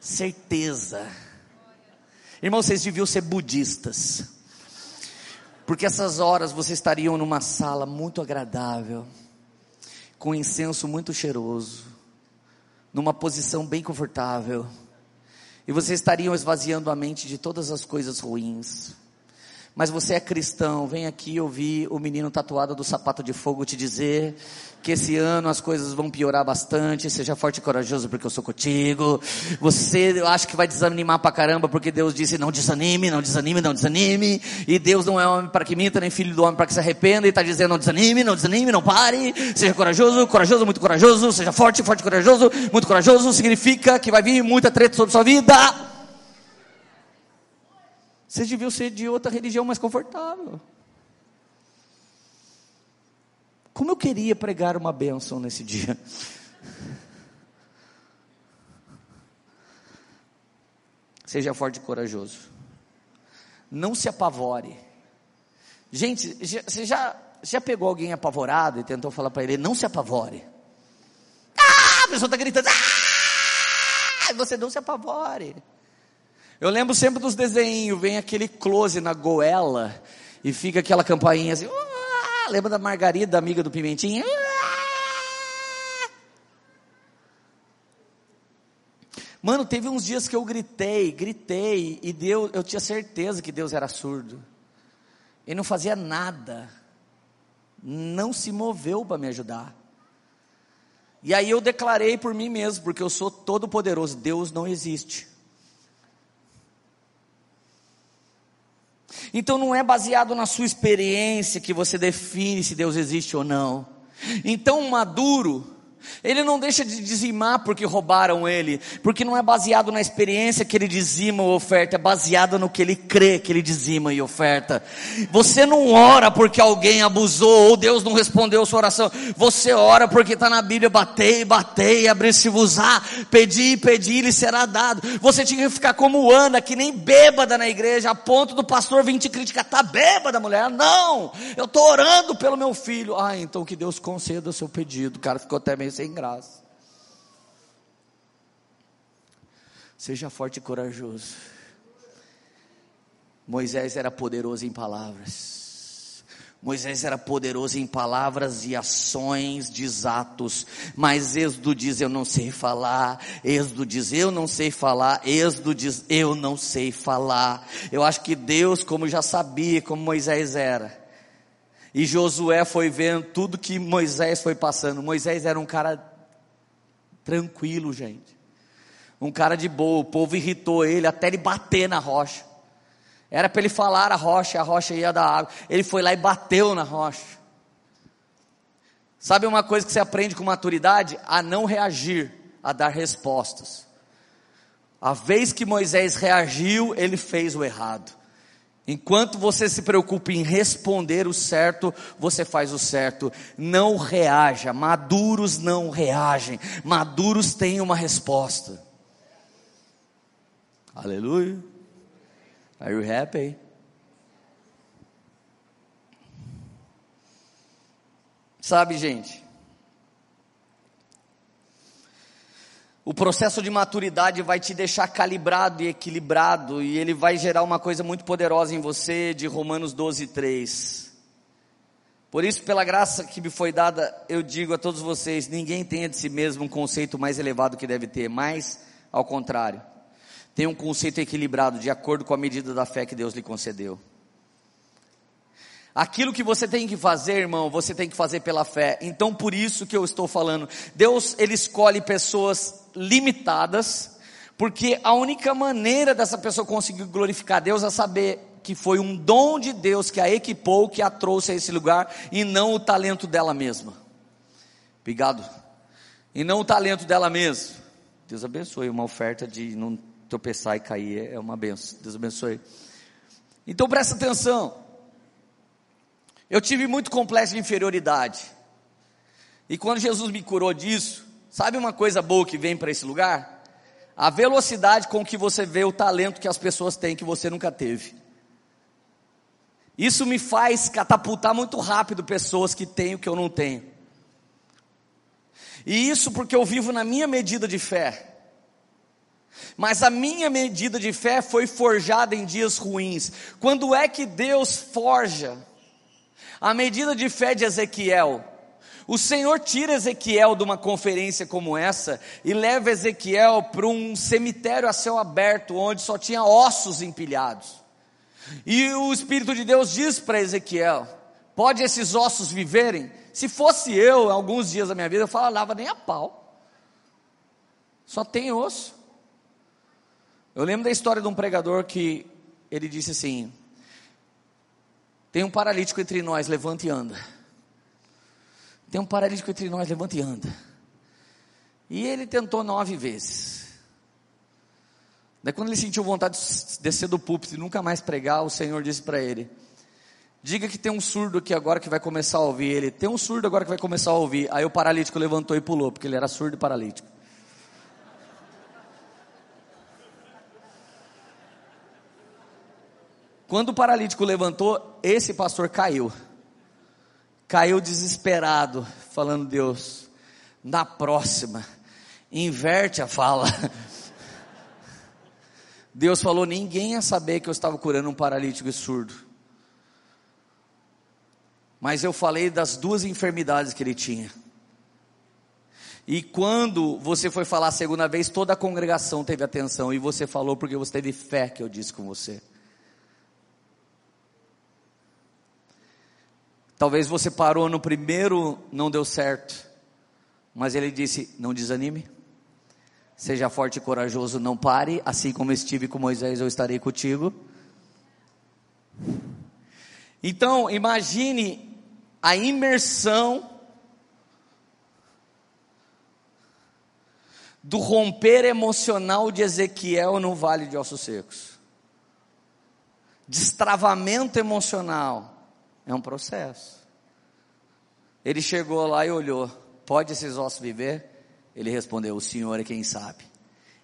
Speaker 2: Certeza. Irmãos, vocês deviam ser budistas. Porque essas horas vocês estariam numa sala muito agradável, com incenso muito cheiroso, numa posição bem confortável, e vocês estariam esvaziando a mente de todas as coisas ruins mas você é cristão, vem aqui ouvir o menino tatuado do sapato de fogo te dizer que esse ano as coisas vão piorar bastante, seja forte e corajoso porque eu sou contigo. Você acha que vai desanimar pra caramba porque Deus disse não desanime, não desanime, não desanime. E Deus não é homem para que minta, nem filho do homem para que se arrependa e está dizendo não desanime, não desanime, não pare. Seja corajoso, corajoso, muito corajoso, seja forte, forte, corajoso, muito corajoso significa que vai vir muita treta sobre sua vida. Vocês deviam ser de outra religião mais confortável. Como eu queria pregar uma bênção nesse dia. Seja forte e corajoso. Não se apavore. Gente, você já, já pegou alguém apavorado e tentou falar para ele: não se apavore. Ah, a pessoa está gritando: ah, você não se apavore. Eu lembro sempre dos desenhos, vem aquele close na goela e fica aquela campainha assim. Lembra da Margarida, amiga do Pimentinho? Uh, Mano, teve uns dias que eu gritei, gritei, e Deus, eu tinha certeza que Deus era surdo. Ele não fazia nada. Não se moveu para me ajudar. E aí eu declarei por mim mesmo, porque eu sou todo poderoso, Deus não existe. Então não é baseado na sua experiência que você define se Deus existe ou não. Então, maduro ele não deixa de dizimar porque roubaram ele, porque não é baseado na experiência que ele dizima ou oferta, é baseado no que ele crê que ele dizima e oferta. Você não ora porque alguém abusou ou Deus não respondeu a sua oração. Você ora porque está na Bíblia: batei, batei, abrir-se-vos-á, pedi, pedi, lhe será dado. Você tinha que ficar como Ana, que nem bêbada na igreja, a ponto do pastor vir te criticar: está bêbada, mulher? Não, eu estou orando pelo meu filho. Ah, então que Deus conceda o seu pedido. O cara ficou até meio sem graça. Seja forte e corajoso. Moisés era poderoso em palavras. Moisés era poderoso em palavras e ações, desatos. Mas Êxodo diz: Eu não sei falar. Êxodo diz: Eu não sei falar. Êxodo diz: Eu não sei falar. Eu acho que Deus, como já sabia como Moisés era, e Josué foi vendo tudo que Moisés foi passando. Moisés era um cara tranquilo, gente. Um cara de boa. O povo irritou ele até ele bater na rocha. Era para ele falar a rocha, a rocha ia dar água. Ele foi lá e bateu na rocha. Sabe uma coisa que você aprende com maturidade? A não reagir, a dar respostas. A vez que Moisés reagiu, ele fez o errado. Enquanto você se preocupa em responder o certo, você faz o certo. Não reaja. Maduros não reagem. Maduros têm uma resposta. Aleluia. Are you happy? Sabe, gente? O processo de maturidade vai te deixar calibrado e equilibrado, e ele vai gerar uma coisa muito poderosa em você, de Romanos 12, 3. Por isso, pela graça que me foi dada, eu digo a todos vocês: ninguém tenha de si mesmo um conceito mais elevado que deve ter, mas, ao contrário, tenha um conceito equilibrado, de acordo com a medida da fé que Deus lhe concedeu. Aquilo que você tem que fazer, irmão, você tem que fazer pela fé. Então, por isso que eu estou falando. Deus, Ele escolhe pessoas limitadas, porque a única maneira dessa pessoa conseguir glorificar Deus é saber que foi um dom de Deus que a equipou, que a trouxe a esse lugar, e não o talento dela mesma. Obrigado. E não o talento dela mesma. Deus abençoe. Uma oferta de não tropeçar e cair é uma benção. Deus abençoe. Então presta atenção. Eu tive muito complexo de inferioridade. E quando Jesus me curou disso, sabe uma coisa boa que vem para esse lugar? A velocidade com que você vê o talento que as pessoas têm que você nunca teve. Isso me faz catapultar muito rápido pessoas que têm o que eu não tenho. E isso porque eu vivo na minha medida de fé. Mas a minha medida de fé foi forjada em dias ruins. Quando é que Deus forja a medida de fé de Ezequiel? O Senhor tira Ezequiel de uma conferência como essa e leva Ezequiel para um cemitério a céu aberto, onde só tinha ossos empilhados. E o Espírito de Deus diz para Ezequiel: Pode esses ossos viverem? Se fosse eu, alguns dias da minha vida, eu falava nem a pau. Só tem osso. Eu lembro da história de um pregador que ele disse assim: Tem um paralítico entre nós, levanta e anda. Tem um paralítico entre nós, levanta e anda. E ele tentou nove vezes. Daí, quando ele sentiu vontade de descer do púlpito e nunca mais pregar, o Senhor disse para ele: Diga que tem um surdo aqui agora que vai começar a ouvir. Ele tem um surdo agora que vai começar a ouvir. Aí o paralítico levantou e pulou, porque ele era surdo e paralítico. Quando o paralítico levantou, esse pastor caiu. Caiu desesperado, falando: Deus, na próxima, inverte a fala. Deus falou: ninguém ia saber que eu estava curando um paralítico e surdo mas eu falei das duas enfermidades que ele tinha. E quando você foi falar a segunda vez, toda a congregação teve atenção, e você falou porque você teve fé que eu disse com você. Talvez você parou no primeiro, não deu certo, mas ele disse: não desanime, seja forte e corajoso, não pare, assim como estive com Moisés, eu estarei contigo. Então, imagine a imersão do romper emocional de Ezequiel no vale de ossos secos. Destravamento emocional é um processo. Ele chegou lá e olhou: Pode esses ossos viver? Ele respondeu: O Senhor é quem sabe.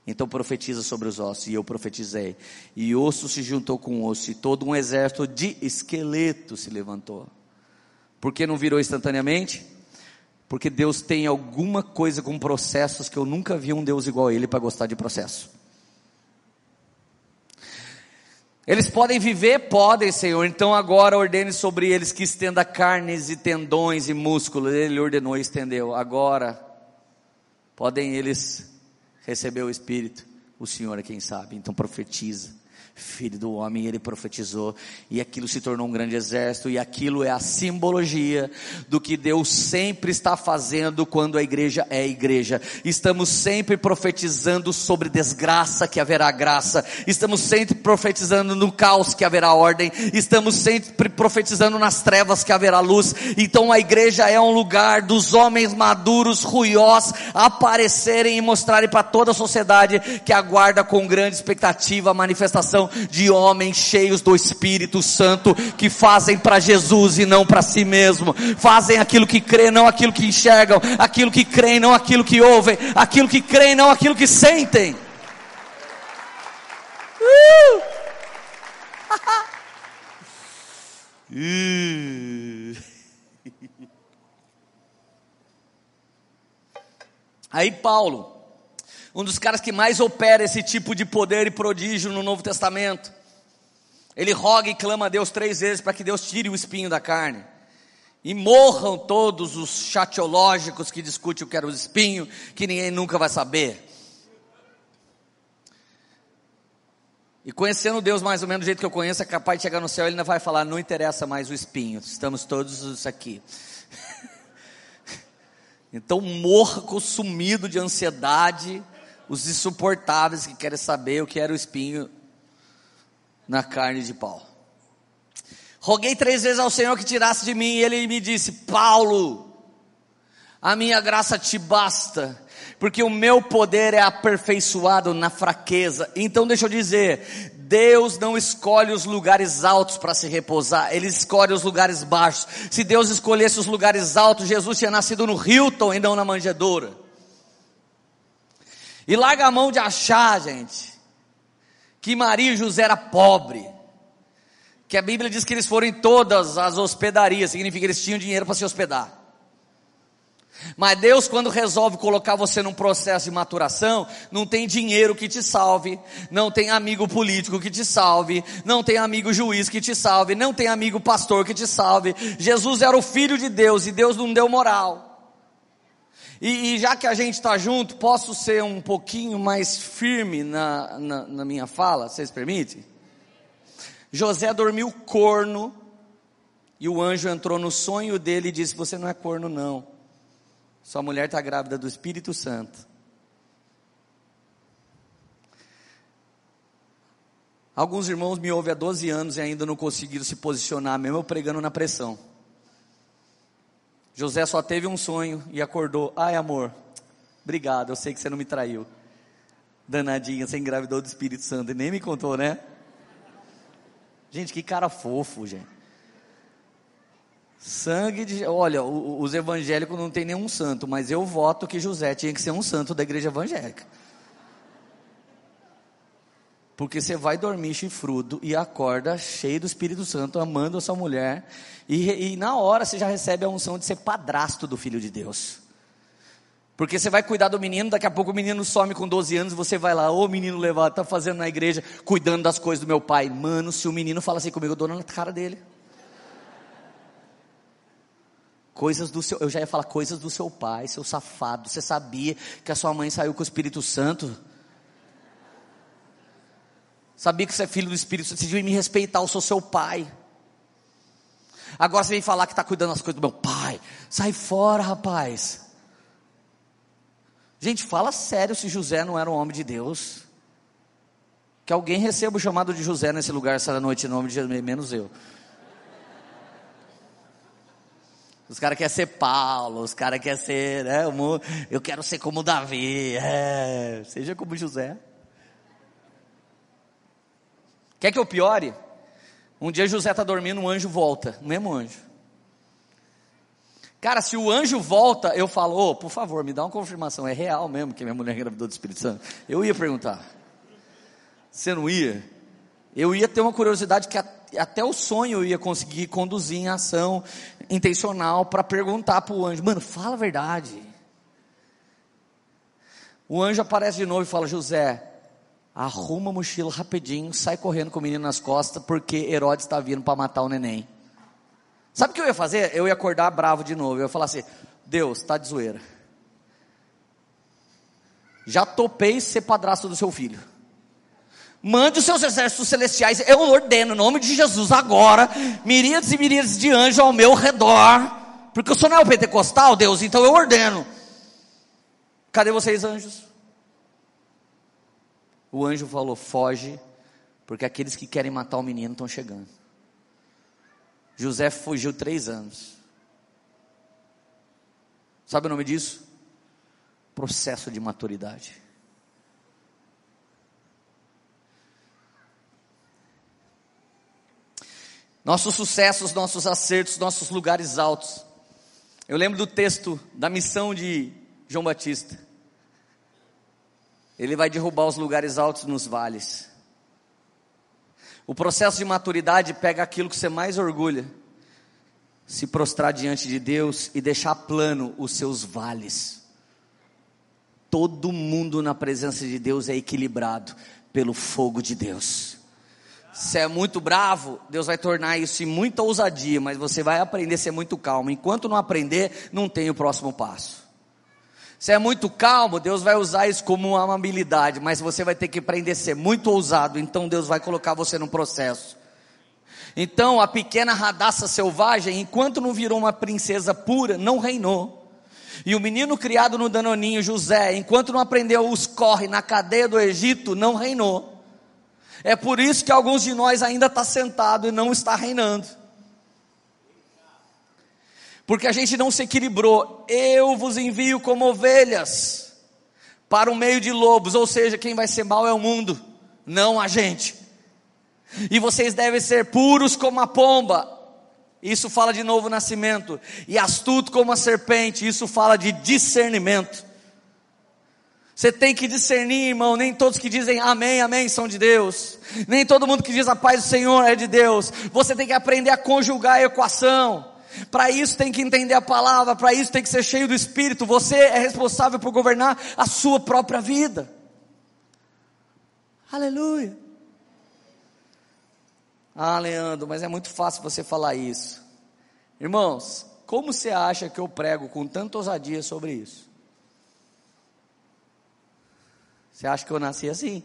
Speaker 2: Então profetiza sobre os ossos, e eu profetizei. E osso se juntou com osso, e todo um exército de esqueleto se levantou. Por que não virou instantaneamente? Porque Deus tem alguma coisa com processos que eu nunca vi um Deus igual a Ele para gostar de processo. Eles podem viver? Podem, Senhor. Então agora ordene sobre eles que estenda carnes e tendões e músculos. Ele ordenou e estendeu. Agora podem eles receber o Espírito. O Senhor é quem sabe. Então profetiza filho do homem, ele profetizou, e aquilo se tornou um grande exército, e aquilo é a simbologia do que Deus sempre está fazendo quando a igreja é igreja. Estamos sempre profetizando sobre desgraça que haverá graça, estamos sempre profetizando no caos que haverá ordem, estamos sempre profetizando nas trevas que haverá luz. Então a igreja é um lugar dos homens maduros, ruiós, aparecerem e mostrarem para toda a sociedade que aguarda com grande expectativa a manifestação de homens cheios do Espírito Santo que fazem para Jesus e não para si mesmo, fazem aquilo que crê, não aquilo que enxergam, aquilo que creem, não aquilo que ouvem, aquilo que creem, não aquilo que sentem. Uh! Aí Paulo, um dos caras que mais opera esse tipo de poder e prodígio no Novo Testamento. Ele roga e clama a Deus três vezes para que Deus tire o espinho da carne. E morram todos os chatiológicos que discutem o que era o espinho, que ninguém nunca vai saber. E conhecendo Deus mais ou menos do jeito que eu conheço, é capaz de chegar no céu, ele ainda vai falar: não interessa mais o espinho, estamos todos aqui. então morra consumido de ansiedade, os insuportáveis que querem saber o que era o espinho na carne de Paulo. Roguei três vezes ao Senhor que tirasse de mim, e ele me disse: Paulo, a minha graça te basta, porque o meu poder é aperfeiçoado na fraqueza. Então, deixa eu dizer: Deus não escolhe os lugares altos para se repousar, Ele escolhe os lugares baixos. Se Deus escolhesse os lugares altos, Jesus tinha nascido no Hilton e não na manjedoura. E larga a mão de achar, gente, que Maria e José era pobre, que a Bíblia diz que eles foram em todas as hospedarias, significa que eles tinham dinheiro para se hospedar. Mas Deus, quando resolve colocar você num processo de maturação, não tem dinheiro que te salve, não tem amigo político que te salve, não tem amigo juiz que te salve, não tem amigo pastor que te salve. Jesus era o Filho de Deus e Deus não deu moral. E, e já que a gente está junto, posso ser um pouquinho mais firme na, na, na minha fala, vocês permitem? José dormiu corno, e o anjo entrou no sonho dele e disse: Você não é corno, não. Sua mulher está grávida do Espírito Santo. Alguns irmãos me ouvem há 12 anos e ainda não conseguiram se posicionar, mesmo eu pregando na pressão. José só teve um sonho e acordou. Ai, amor, obrigado, eu sei que você não me traiu. Danadinha, você engravidou do Espírito Santo e nem me contou, né? Gente, que cara fofo, gente. Sangue de. Olha, os evangélicos não tem nenhum santo, mas eu voto que José tinha que ser um santo da igreja evangélica. Porque você vai dormir chifrudo e acorda cheio do Espírito Santo, amando a sua mulher, e, e na hora você já recebe a unção de ser padrasto do Filho de Deus. Porque você vai cuidar do menino, daqui a pouco o menino some com 12 anos, você vai lá, ô menino levado, tá fazendo na igreja, cuidando das coisas do meu pai. Mano, se o menino fala assim comigo, eu dou na cara dele. Coisas do seu, eu já ia falar coisas do seu pai, seu safado. Você sabia que a sua mãe saiu com o Espírito Santo? Sabia que você é filho do Espírito? Você devia me respeitar, eu sou seu pai. Agora você vem falar que está cuidando das coisas do meu pai. Sai fora, rapaz. Gente, fala sério se José não era um homem de Deus. Que alguém receba o chamado de José nesse lugar essa noite, em nome de Jesus, menos eu. Os caras querem ser Paulo, os caras querem ser, né, eu quero ser como Davi, é, seja como José. Quer que eu piore? Um dia José está dormindo, um anjo volta, o mesmo anjo. Cara, se o anjo volta, eu falo, oh, por favor, me dá uma confirmação, é real mesmo que minha mulher engravidou do Espírito Santo? Eu ia perguntar. Você não ia? Eu ia ter uma curiosidade que até o sonho eu ia conseguir conduzir em ação intencional para perguntar para o anjo, mano, fala a verdade. O anjo aparece de novo e fala, José, arruma a mochila rapidinho, sai correndo com o menino nas costas, porque Herodes está vindo para matar o neném. Sabe o que eu ia fazer? Eu ia acordar bravo de novo. Eu ia falar assim: Deus, está de zoeira. Já topei ser padrasto do seu filho. Mande os seus exércitos celestiais, eu ordeno, em nome de Jesus, agora, miríades e miríades de anjos ao meu redor, porque eu sou neopentecostal, Deus, então eu ordeno. Cadê vocês, anjos? O anjo falou: foge, porque aqueles que querem matar o menino estão chegando. José fugiu três anos. Sabe o nome disso? Processo de maturidade. Nossos sucessos, nossos acertos, nossos lugares altos. Eu lembro do texto da missão de João Batista. Ele vai derrubar os lugares altos nos vales. O processo de maturidade pega aquilo que você mais orgulha, se prostrar diante de Deus e deixar plano os seus vales. Todo mundo na presença de Deus é equilibrado pelo fogo de Deus. Se é muito bravo, Deus vai tornar isso em muita ousadia, mas você vai aprender a ser muito calmo. Enquanto não aprender, não tem o próximo passo. Se é muito calmo, Deus vai usar isso como uma amabilidade, mas você vai ter que aprender a ser muito ousado, então Deus vai colocar você no processo. Então a pequena radaça selvagem, enquanto não virou uma princesa pura, não reinou. E o menino criado no danoninho, José, enquanto não aprendeu os corre na cadeia do Egito, não reinou. É por isso que alguns de nós ainda está sentado e não está reinando porque a gente não se equilibrou. Eu vos envio como ovelhas para o meio de lobos, ou seja, quem vai ser mal é o mundo, não a gente. E vocês devem ser puros como a pomba. Isso fala de novo nascimento. E astuto como a serpente. Isso fala de discernimento. Você tem que discernir, irmão. Nem todos que dizem amém, amém são de Deus. Nem todo mundo que diz a paz do Senhor é de Deus. Você tem que aprender a conjugar a equação. Para isso tem que entender a palavra, para isso tem que ser cheio do Espírito. Você é responsável por governar a sua própria vida. Aleluia. Ah, Leandro, mas é muito fácil você falar isso. Irmãos, como você acha que eu prego com tanta ousadia sobre isso? Você acha que eu nasci assim?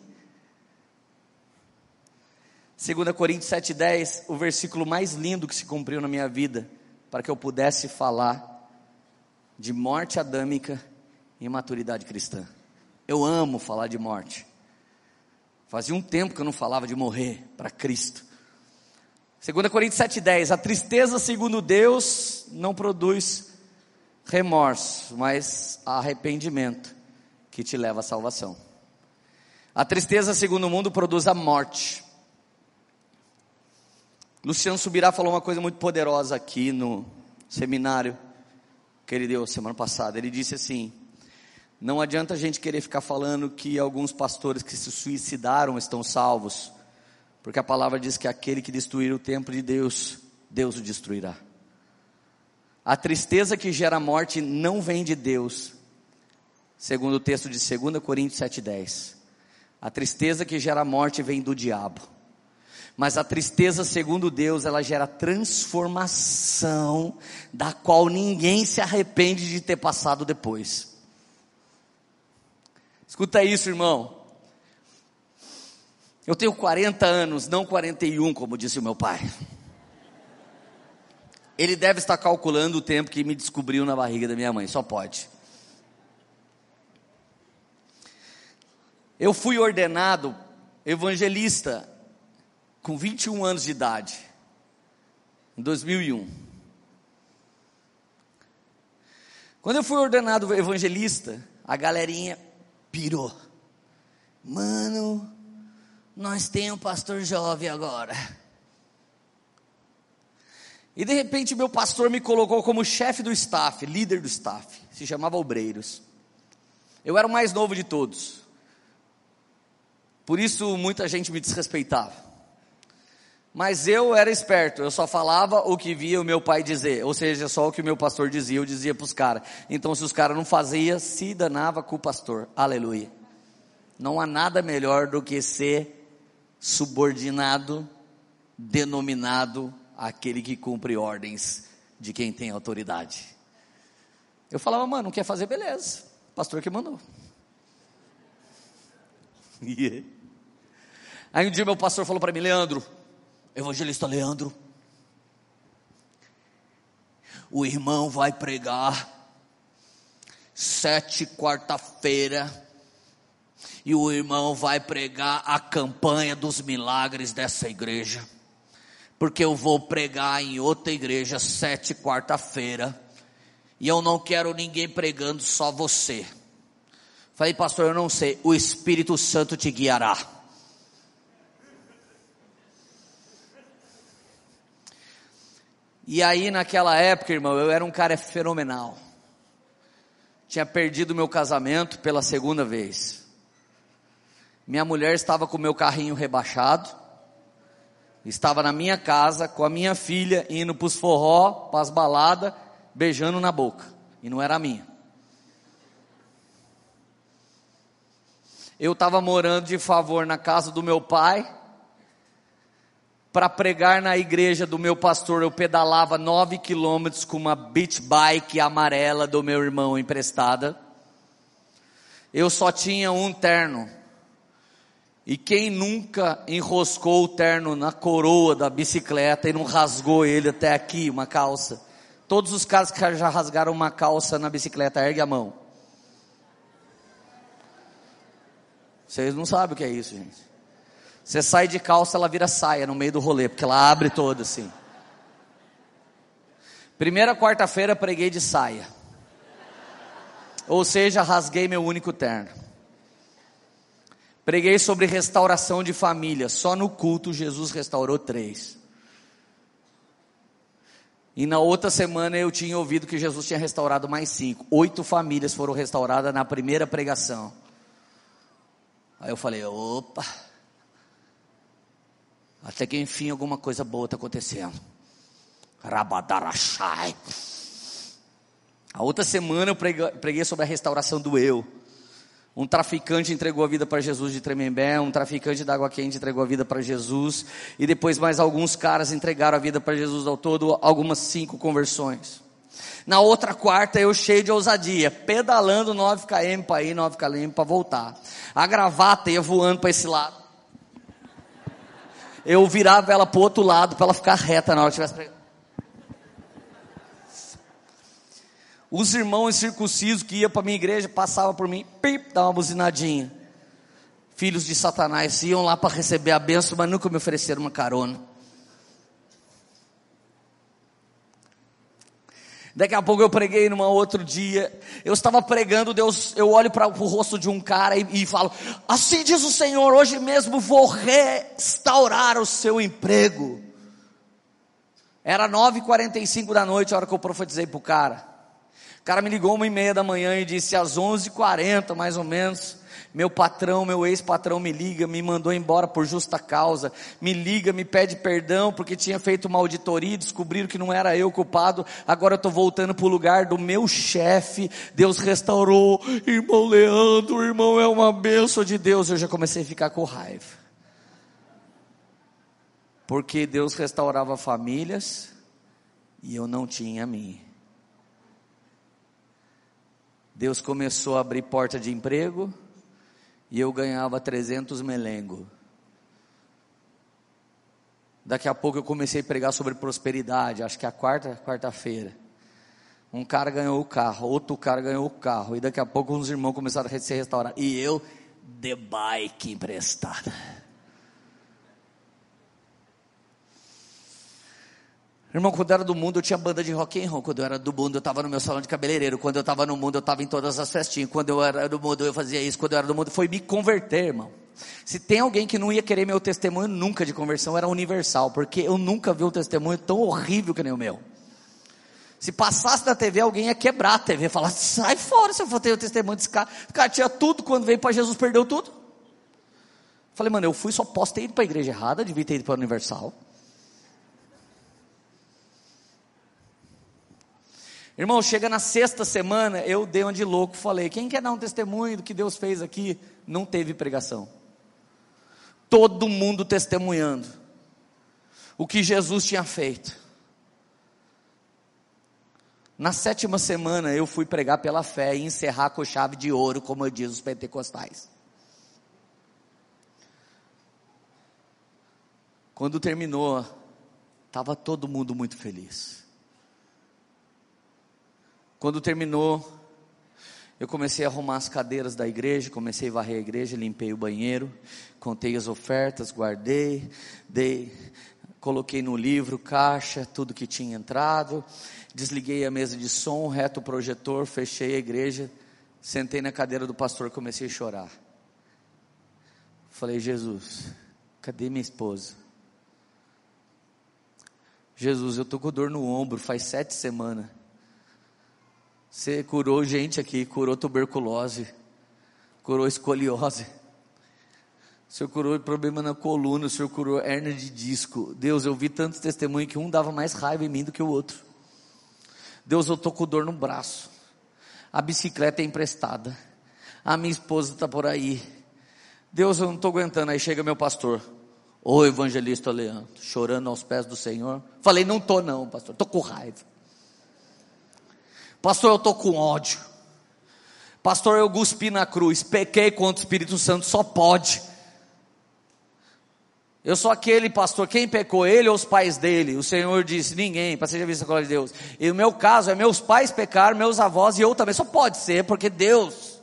Speaker 2: 2 Coríntios 7,10, o versículo mais lindo que se cumpriu na minha vida, para que eu pudesse falar de morte adâmica e maturidade cristã. Eu amo falar de morte. Fazia um tempo que eu não falava de morrer para Cristo. 2 Coríntios 7,10, a tristeza segundo Deus não produz remorso, mas arrependimento que te leva à salvação. A tristeza, segundo o mundo, produz a morte. Luciano Subirá falou uma coisa muito poderosa aqui no seminário que ele deu semana passada. Ele disse assim: Não adianta a gente querer ficar falando que alguns pastores que se suicidaram estão salvos, porque a palavra diz que aquele que destruir o templo de Deus, Deus o destruirá. A tristeza que gera morte não vem de Deus, segundo o texto de 2 Coríntios 7,10. A tristeza que gera morte vem do diabo. Mas a tristeza, segundo Deus, ela gera transformação, da qual ninguém se arrepende de ter passado depois. Escuta isso, irmão. Eu tenho 40 anos, não 41, como disse o meu pai. Ele deve estar calculando o tempo que me descobriu na barriga da minha mãe, só pode. Eu fui ordenado evangelista com 21 anos de idade, em 2001. Quando eu fui ordenado evangelista, a galerinha pirou. Mano, nós temos um pastor jovem agora. E de repente meu pastor me colocou como chefe do staff, líder do staff, se chamava Obreiros. Eu era o mais novo de todos. Por isso muita gente me desrespeitava. Mas eu era esperto, eu só falava o que via o meu pai dizer, ou seja, só o que o meu pastor dizia, eu dizia para os caras. Então, se os caras não faziam, se danava com o pastor. Aleluia. Não há nada melhor do que ser subordinado, denominado aquele que cumpre ordens de quem tem autoridade. Eu falava, mano, não quer fazer, beleza. Pastor que mandou. Aí um dia meu pastor falou para mim, Leandro, evangelista Leandro, o irmão vai pregar sete quarta-feira e o irmão vai pregar a campanha dos milagres dessa igreja, porque eu vou pregar em outra igreja sete quarta-feira e eu não quero ninguém pregando só você. Falei, pastor, eu não sei, o Espírito Santo te guiará. E aí, naquela época, irmão, eu era um cara fenomenal. Tinha perdido meu casamento pela segunda vez. Minha mulher estava com meu carrinho rebaixado. Estava na minha casa com a minha filha indo para os forró, para as baladas, beijando na boca. E não era minha. Eu estava morando de favor na casa do meu pai para pregar na igreja do meu pastor, eu pedalava nove quilômetros com uma beach bike amarela do meu irmão emprestada. Eu só tinha um terno. E quem nunca enroscou o terno na coroa da bicicleta e não rasgou ele até aqui, uma calça? Todos os caras que já rasgaram uma calça na bicicleta, ergue a mão. Vocês não sabem o que é isso, gente. Você sai de calça, ela vira saia no meio do rolê, porque ela abre toda assim. Primeira quarta-feira preguei de saia. Ou seja, rasguei meu único terno. Preguei sobre restauração de família. Só no culto Jesus restaurou três. E na outra semana eu tinha ouvido que Jesus tinha restaurado mais cinco. Oito famílias foram restauradas na primeira pregação. Aí eu falei, opa. Até que enfim alguma coisa boa está acontecendo. Rabadarachai. A outra semana eu preguei sobre a restauração do eu. Um traficante entregou a vida para Jesus de Tremembé, um traficante da água quente entregou a vida para Jesus, e depois mais alguns caras entregaram a vida para Jesus ao todo, algumas cinco conversões. Na outra quarta, eu cheio de ousadia, pedalando 9 km para ir, 9 km para voltar. A gravata ia voando para esse lado. Eu virava ela para o outro lado para ela ficar reta na hora que estivesse pregando. Os irmãos circuncisos que iam para minha igreja passavam por mim, pip, dava uma buzinadinha. Filhos de Satanás iam lá para receber a benção, mas nunca me ofereceram uma carona. Daqui a pouco eu preguei num outro dia. Eu estava pregando, Deus, eu olho para o rosto de um cara e, e falo: Assim diz o Senhor, hoje mesmo vou restaurar o seu emprego. Era 9h45 da noite a hora que eu profetizei para o cara. O cara me ligou uma e meia da manhã e disse às 11h40 mais ou menos, meu patrão, meu ex-patrão me liga, me mandou embora por justa causa, me liga, me pede perdão porque tinha feito uma auditoria descobriram que não era eu culpado, agora eu estou voltando para o lugar do meu chefe, Deus restaurou, irmão Leandro, irmão é uma bênção de Deus, eu já comecei a ficar com raiva, porque Deus restaurava famílias e eu não tinha a minha. Deus começou a abrir porta de emprego e eu ganhava 300 melengo. Daqui a pouco eu comecei a pregar sobre prosperidade, acho que é a quarta, quarta-feira. Um cara ganhou o carro, outro cara ganhou o carro, e daqui a pouco uns irmãos começaram a se restaurar. E eu, de bike emprestada. Irmão, quando eu era do mundo, eu tinha banda de rock and roll. Quando eu era do mundo, eu estava no meu salão de cabeleireiro. Quando eu estava no mundo, eu estava em todas as festinhas. Quando eu era do mundo, eu fazia isso. Quando eu era do mundo, foi me converter, irmão. Se tem alguém que não ia querer meu testemunho nunca de conversão, era universal. Porque eu nunca vi um testemunho tão horrível que nem o meu. Se passasse da TV, alguém ia quebrar a TV. Falar, sai fora se eu for ter o testemunho desse cara. O cara tinha tudo, quando veio para Jesus, perdeu tudo. Falei, mano, eu fui, só posso ter ido para a igreja errada, devia ter ido para Universal. Irmão, chega na sexta semana, eu dei uma de louco, falei: quem quer dar um testemunho do que Deus fez aqui? Não teve pregação. Todo mundo testemunhando o que Jesus tinha feito. Na sétima semana eu fui pregar pela fé e encerrar com chave de ouro, como eu diz os pentecostais. Quando terminou, estava todo mundo muito feliz. Quando terminou, eu comecei a arrumar as cadeiras da igreja, comecei a varrer a igreja, limpei o banheiro, contei as ofertas, guardei, dei, coloquei no livro caixa, tudo que tinha entrado, desliguei a mesa de som, reto o projetor, fechei a igreja, sentei na cadeira do pastor, comecei a chorar. Falei, Jesus, cadê minha esposa? Jesus, eu tô com dor no ombro, faz sete semanas. Você curou gente aqui, curou tuberculose, curou escoliose. O Senhor curou problema na coluna, o Senhor curou hernia de disco. Deus, eu vi tantos testemunhos que um dava mais raiva em mim do que o outro. Deus, eu estou com dor no braço. A bicicleta é emprestada. A minha esposa está por aí. Deus, eu não estou aguentando. Aí chega meu pastor. Ô evangelista Leandro, chorando aos pés do Senhor. Falei, não estou não, pastor, estou com raiva. Pastor, eu estou com ódio. Pastor, eu cuspi na cruz, pequei contra o Espírito Santo, só pode. Eu sou aquele pastor, quem pecou, ele ou os pais dele? O Senhor disse, ninguém, para seja vista a glória de Deus. E o meu caso é meus pais pecaram, meus avós e eu também, só pode ser, porque Deus.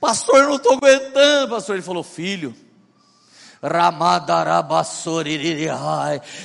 Speaker 2: Pastor, eu não estou aguentando, pastor. Ele falou, filho,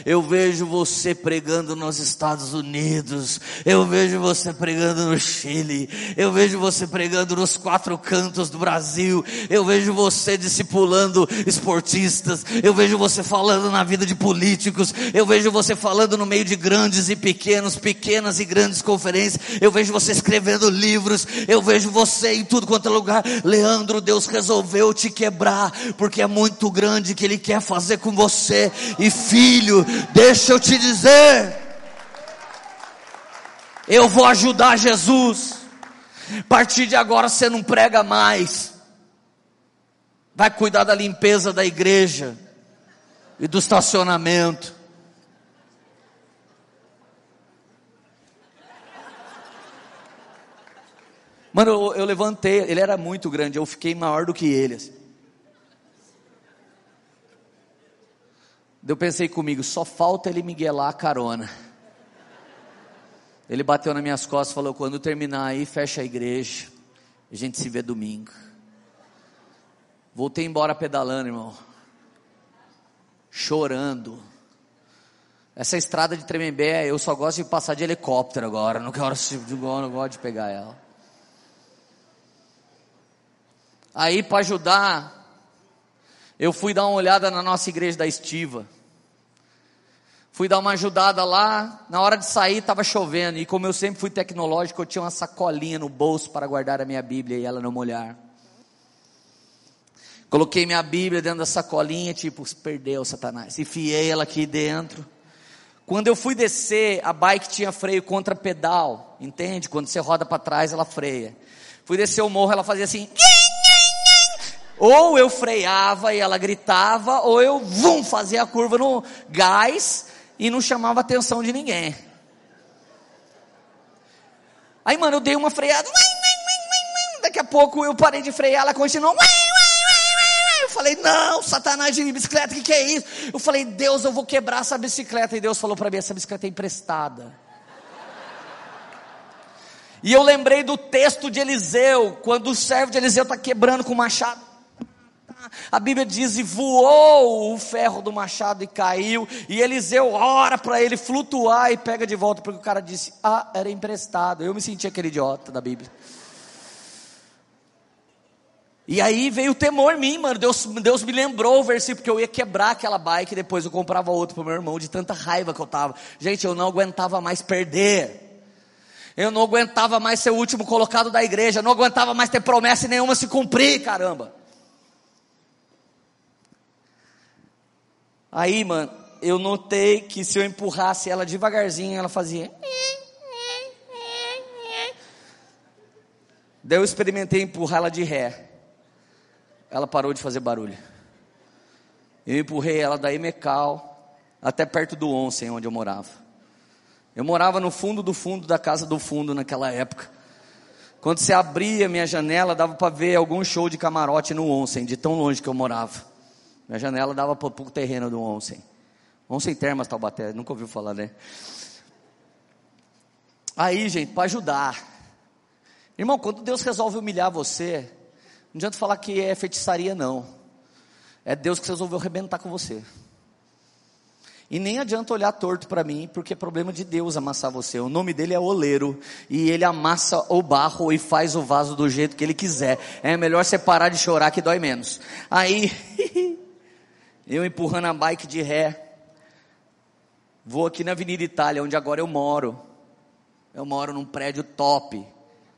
Speaker 2: Eu vejo você pregando nos Estados Unidos. Eu vejo você pregando no Chile. Eu vejo você pregando nos quatro cantos do Brasil. Eu vejo você discipulando esportistas. Eu vejo você falando na vida de políticos. Eu vejo você falando no meio de grandes e pequenos, pequenas e grandes conferências. Eu vejo você escrevendo livros. Eu vejo você em tudo quanto é lugar. Leandro, Deus resolveu te quebrar porque é muito grande que Ele quer fazer com você. E filho, deixa eu te dizer, eu vou ajudar Jesus. A partir de agora você não prega mais, vai cuidar da limpeza da igreja e do estacionamento. Mano, eu, eu, levantei, ele era muito grande, eu fiquei maior do que ele. Assim. Eu pensei comigo, só falta ele miguelar a carona. Ele bateu nas minhas costas e falou: quando terminar aí, fecha a igreja. A gente se vê domingo. Voltei embora pedalando, irmão. Chorando. Essa estrada de Tremembé, eu só gosto de passar de helicóptero agora. Não quero, não gosto de pegar ela. Aí, para ajudar, eu fui dar uma olhada na nossa igreja da Estiva. Fui dar uma ajudada lá, na hora de sair estava chovendo, e como eu sempre fui tecnológico, eu tinha uma sacolinha no bolso para guardar a minha Bíblia e ela não molhar. Coloquei minha Bíblia dentro da sacolinha, tipo, perdeu Satanás. Enfiei ela aqui dentro. Quando eu fui descer, a bike tinha freio contra pedal, entende? Quando você roda para trás, ela freia. Fui descer o morro, ela fazia assim. Ou eu freava e ela gritava, ou eu vum, fazia a curva no gás e não chamava a atenção de ninguém. Aí, mano, eu dei uma freada. Daqui a pouco eu parei de frear, ela continuou. Eu falei, não, Satanás de bicicleta, o que, que é isso? Eu falei, Deus, eu vou quebrar essa bicicleta. E Deus falou para mim: essa bicicleta é emprestada. E eu lembrei do texto de Eliseu, quando o servo de Eliseu está quebrando com o machado. A Bíblia diz: e voou o ferro do machado e caiu. E Eliseu ora para ele flutuar e pega de volta, porque o cara disse: ah, era emprestado. Eu me senti aquele idiota da Bíblia. E aí veio o temor em mim, mano. Deus, Deus me lembrou o versículo que eu ia quebrar aquela bike, depois eu comprava outro para meu irmão, de tanta raiva que eu tava. Gente, eu não aguentava mais perder. Eu não aguentava mais ser o último colocado da igreja, não aguentava mais ter promessa nenhuma se cumprir, caramba. Aí, mano, eu notei que se eu empurrasse ela devagarzinho, ela fazia. Daí eu experimentei empurrar ela de ré. Ela parou de fazer barulho. Eu empurrei ela da Emecal até perto do Onsen, onde eu morava. Eu morava no fundo do fundo da casa do fundo naquela época. Quando você abria minha janela, dava para ver algum show de camarote no Onsen, de tão longe que eu morava. Minha janela dava para o terreno do Onsen. Onsen Termas Taubaté, nunca ouviu falar, né? Aí, gente, para ajudar. Irmão, quando Deus resolve humilhar você, não adianta falar que é feitiçaria, não. É Deus que resolveu arrebentar com você. E nem adianta olhar torto para mim, porque é problema de Deus amassar você. O nome dele é oleiro. E ele amassa o barro e faz o vaso do jeito que ele quiser. É melhor você parar de chorar que dói menos. Aí, Eu empurrando a bike de ré. Vou aqui na Avenida Itália, onde agora eu moro. Eu moro num prédio top,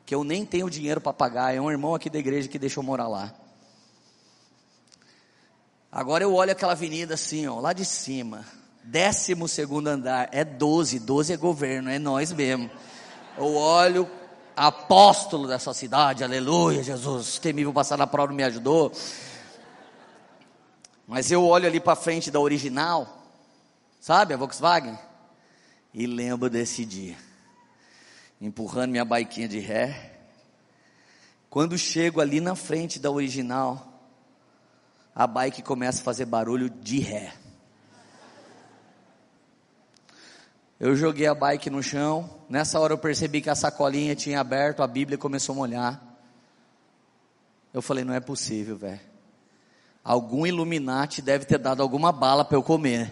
Speaker 2: que eu nem tenho dinheiro para pagar. É um irmão aqui da igreja que deixou morar lá. Agora eu olho aquela avenida assim, ó, lá de cima. Décimo segundo andar. É 12, 12 é governo, é nós mesmo. Eu olho, apóstolo dessa cidade, aleluia, Jesus. Quem me viu passar na prova me ajudou. Mas eu olho ali para frente da original, sabe, a Volkswagen, e lembro desse dia, empurrando minha baiquinha de ré. Quando chego ali na frente da original, a bike começa a fazer barulho de ré. Eu joguei a bike no chão. Nessa hora eu percebi que a sacolinha tinha aberto, a Bíblia começou a molhar. Eu falei, não é possível, velho. Algum Illuminati deve ter dado alguma bala para eu comer.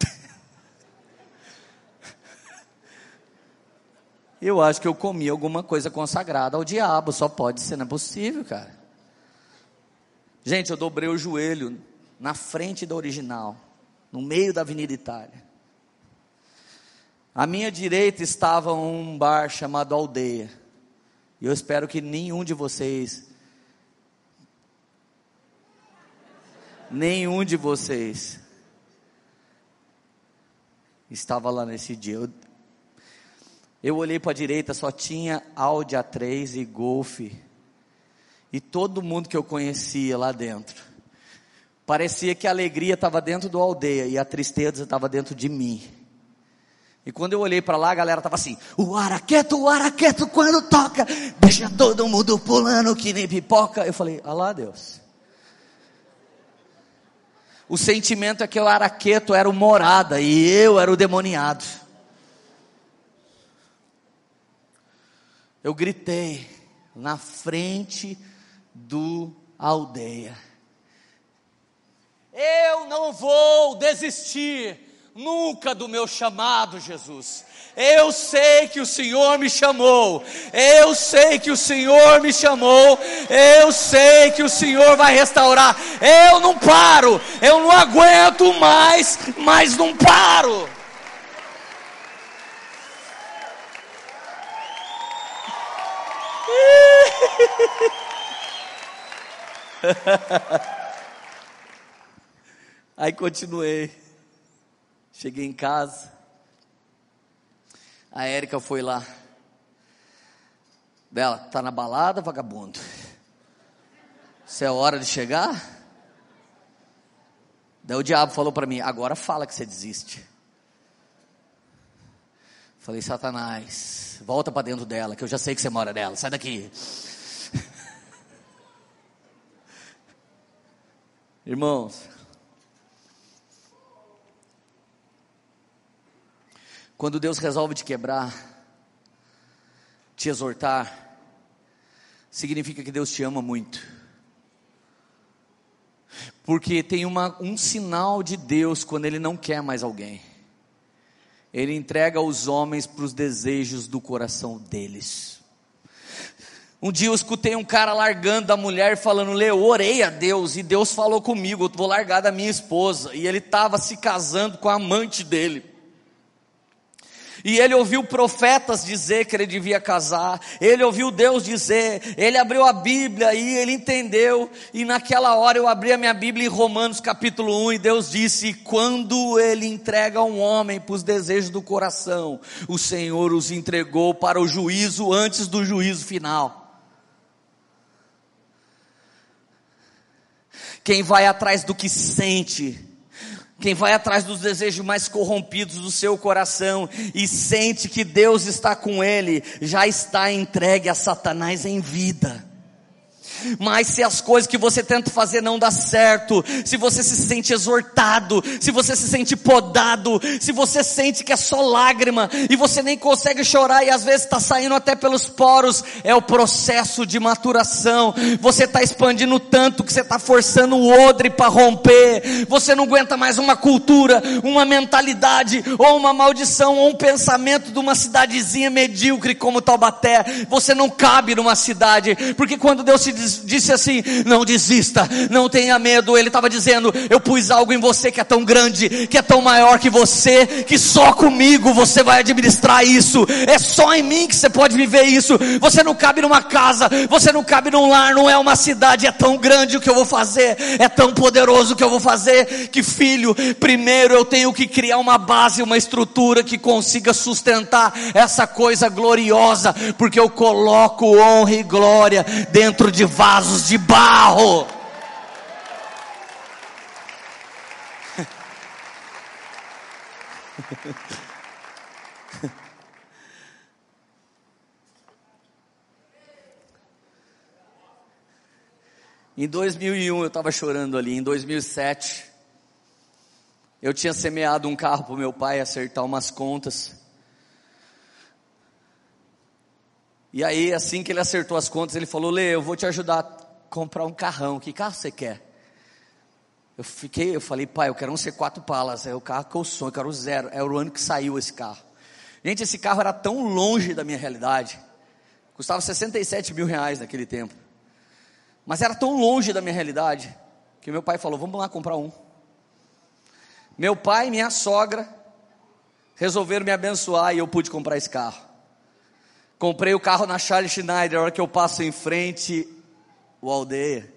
Speaker 2: Eu acho que eu comi alguma coisa consagrada ao diabo, só pode ser, não é possível, cara. Gente, eu dobrei o joelho na frente da original, no meio da Avenida Itália. À minha direita estava um bar chamado Aldeia. E eu espero que nenhum de vocês, nenhum de vocês, estava lá nesse dia. Eu, eu olhei para a direita, só tinha Audi A3 e Golf. E todo mundo que eu conhecia lá dentro. Parecia que a alegria estava dentro do aldeia e a tristeza estava dentro de mim. E quando eu olhei para lá, a galera estava assim: o araqueto, o araqueto, quando toca, deixa todo mundo pulando que nem pipoca. Eu falei: ah lá, Deus. O sentimento é que o araqueto era o morada e eu era o demoniado. eu gritei na frente do aldeia. Eu não vou desistir nunca do meu chamado, Jesus. Eu sei que o Senhor me chamou. Eu sei que o Senhor me chamou. Eu sei que o Senhor vai restaurar. Eu não paro. Eu não aguento mais, mas não paro. Aí continuei. Cheguei em casa. A Érica foi lá. Bela, tá na balada, vagabundo? Se é hora de chegar? Daí o diabo falou para mim: agora fala que você desiste. Falei, Satanás, volta para dentro dela, que eu já sei que você mora nela, sai daqui. Irmãos, quando Deus resolve te quebrar, te exortar, significa que Deus te ama muito. Porque tem uma, um sinal de Deus quando Ele não quer mais alguém. Ele entrega os homens para os desejos do coração deles. Um dia eu escutei um cara largando a mulher falando, Leo, orei a Deus e Deus falou comigo, eu vou largar da minha esposa. E ele estava se casando com a amante dele. E ele ouviu profetas dizer que ele devia casar, ele ouviu Deus dizer, ele abriu a Bíblia e ele entendeu, e naquela hora eu abri a minha Bíblia em Romanos capítulo 1 e Deus disse: quando ele entrega um homem para os desejos do coração, o Senhor os entregou para o juízo antes do juízo final. Quem vai atrás do que sente, quem vai atrás dos desejos mais corrompidos do seu coração e sente que Deus está com ele, já está entregue a Satanás em vida. Mas se as coisas que você tenta fazer não dá certo, se você se sente exortado, se você se sente podado, se você sente que é só lágrima e você nem consegue chorar e às vezes está saindo até pelos poros, é o processo de maturação. Você está expandindo tanto que você está forçando o odre para romper. Você não aguenta mais uma cultura, uma mentalidade ou uma maldição ou um pensamento de uma cidadezinha medíocre como Taubaté. Você não cabe numa cidade, porque quando Deus se diz disse assim: não desista, não tenha medo. Ele estava dizendo: eu pus algo em você que é tão grande, que é tão maior que você, que só comigo você vai administrar isso. É só em mim que você pode viver isso. Você não cabe numa casa, você não cabe num lar, não é uma cidade. É tão grande o que eu vou fazer, é tão poderoso o que eu vou fazer. Que filho, primeiro eu tenho que criar uma base, uma estrutura que consiga sustentar essa coisa gloriosa, porque eu coloco honra e glória dentro de vasos de barro. Em 2001 eu estava chorando ali, em 2007 eu tinha semeado um carro para meu pai acertar umas contas. E aí, assim que ele acertou as contas, ele falou: Lê, eu vou te ajudar a comprar um carrão. Que carro você quer? Eu fiquei, eu falei, pai, eu quero um C4 Palas. É o carro que eu sonho, eu quero o zero. É o ano que saiu esse carro. Gente, esse carro era tão longe da minha realidade. Custava 67 mil reais naquele tempo. Mas era tão longe da minha realidade que meu pai falou: vamos lá comprar um. Meu pai e minha sogra resolveram me abençoar e eu pude comprar esse carro. Comprei o carro na Charles Schneider, a hora que eu passo em frente, o aldeia.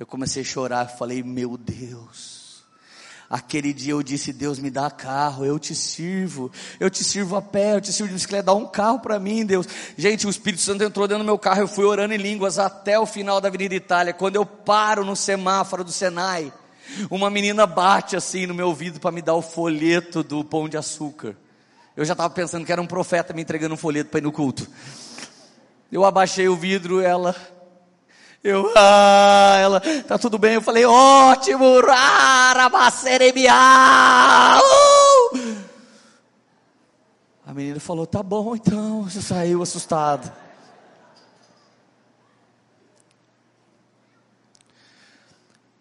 Speaker 2: Eu comecei a chorar, falei, meu Deus. Aquele dia eu disse, Deus me dá carro, eu te sirvo, eu te sirvo a pé, eu te sirvo de bicicleta, dá um carro para mim, Deus. Gente, o Espírito Santo entrou dentro do meu carro, eu fui orando em línguas até o final da Avenida Itália. Quando eu paro no semáforo do Senai, uma menina bate assim no meu ouvido para me dar o folheto do pão de açúcar. Eu já estava pensando que era um profeta me entregando um folheto para ir no culto. Eu abaixei o vidro, ela. Eu, ah, ela, tá tudo bem? Eu falei, ótimo, rarabaceremia. Uh! A menina falou, tá bom então. Você saiu assustado.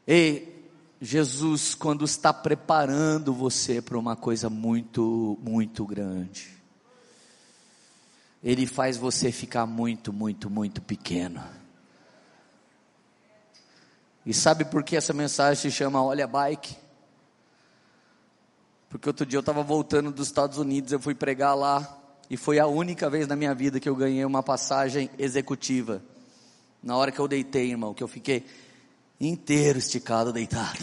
Speaker 2: Ei, Jesus, quando está preparando você para uma coisa muito, muito grande, Ele faz você ficar muito, muito, muito pequeno. E sabe por que essa mensagem se chama Olha Bike? Porque outro dia eu estava voltando dos Estados Unidos, eu fui pregar lá, e foi a única vez na minha vida que eu ganhei uma passagem executiva. Na hora que eu deitei, irmão, que eu fiquei inteiro esticado, deitado.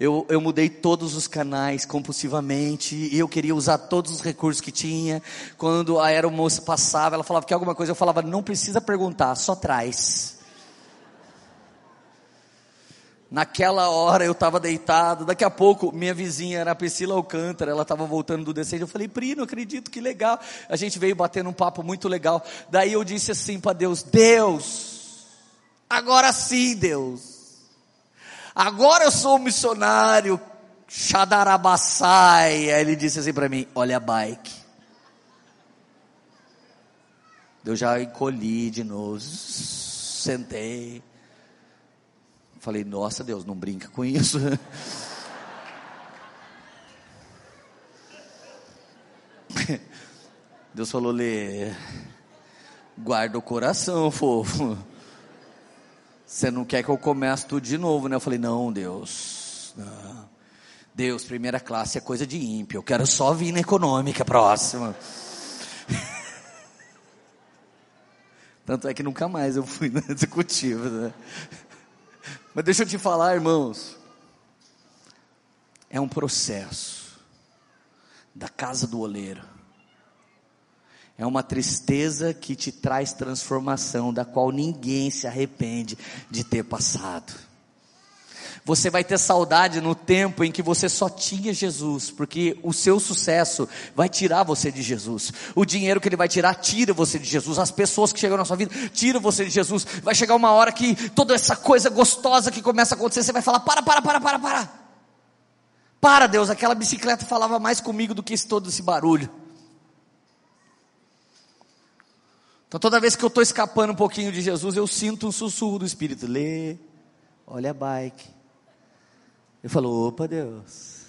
Speaker 2: Eu, eu mudei todos os canais compulsivamente, e eu queria usar todos os recursos que tinha. Quando a aeromoça passava, ela falava que alguma coisa, eu falava, não precisa perguntar, só traz. Naquela hora eu estava deitado, daqui a pouco minha vizinha era a Priscila Alcântara, ela estava voltando do descende, eu falei, Pri, não acredito, que legal. A gente veio batendo um papo muito legal. Daí eu disse assim para Deus, Deus, agora sim Deus, agora eu sou um missionário, Xadarabassai. Aí ele disse assim para mim, olha a bike. Eu já encolhi de novo, sentei. Falei, nossa Deus, não brinca com isso. Deus falou, Lê, guarda o coração, fofo. Você não quer que eu comece tudo de novo, né? Eu falei, não, Deus. Não. Deus, primeira classe é coisa de ímpio. Eu quero só vir na econômica próxima. Tanto é que nunca mais eu fui na executiva, né? Mas deixa eu te falar, irmãos, é um processo da casa do oleiro. É uma tristeza que te traz transformação, da qual ninguém se arrepende de ter passado. Você vai ter saudade no tempo em que você só tinha Jesus, porque o seu sucesso vai tirar você de Jesus. O dinheiro que ele vai tirar, tira você de Jesus. As pessoas que chegam na sua vida, tira você de Jesus. Vai chegar uma hora que toda essa coisa gostosa que começa a acontecer, você vai falar: para, para, para, para, para. Para, Deus, aquela bicicleta falava mais comigo do que todo esse barulho. Então toda vez que eu estou escapando um pouquinho de Jesus, eu sinto um sussurro do Espírito. Lê, olha a bike. Eu falo, opa, Deus.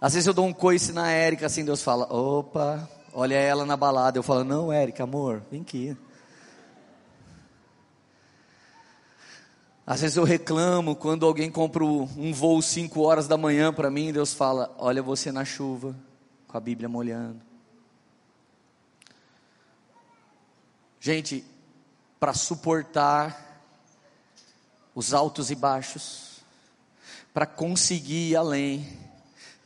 Speaker 2: Às vezes eu dou um coice na Érica, assim, Deus fala, opa, olha ela na balada. Eu falo, não, Érica, amor, vem aqui. Às vezes eu reclamo quando alguém compra um voo 5 horas da manhã para mim, Deus fala, olha você na chuva, com a Bíblia molhando. Gente, para suportar os altos e baixos, para conseguir ir além,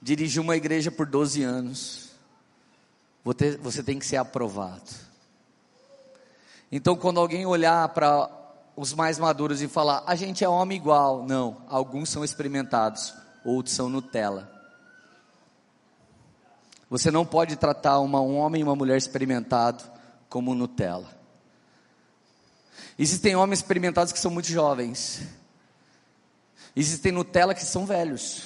Speaker 2: dirigir uma igreja por 12 anos, você tem que ser aprovado. Então, quando alguém olhar para os mais maduros e falar, a gente é homem igual, não, alguns são experimentados, outros são Nutella. Você não pode tratar uma, um homem e uma mulher experimentado como Nutella. Existem homens experimentados que são muito jovens. Existem Nutella que são velhos.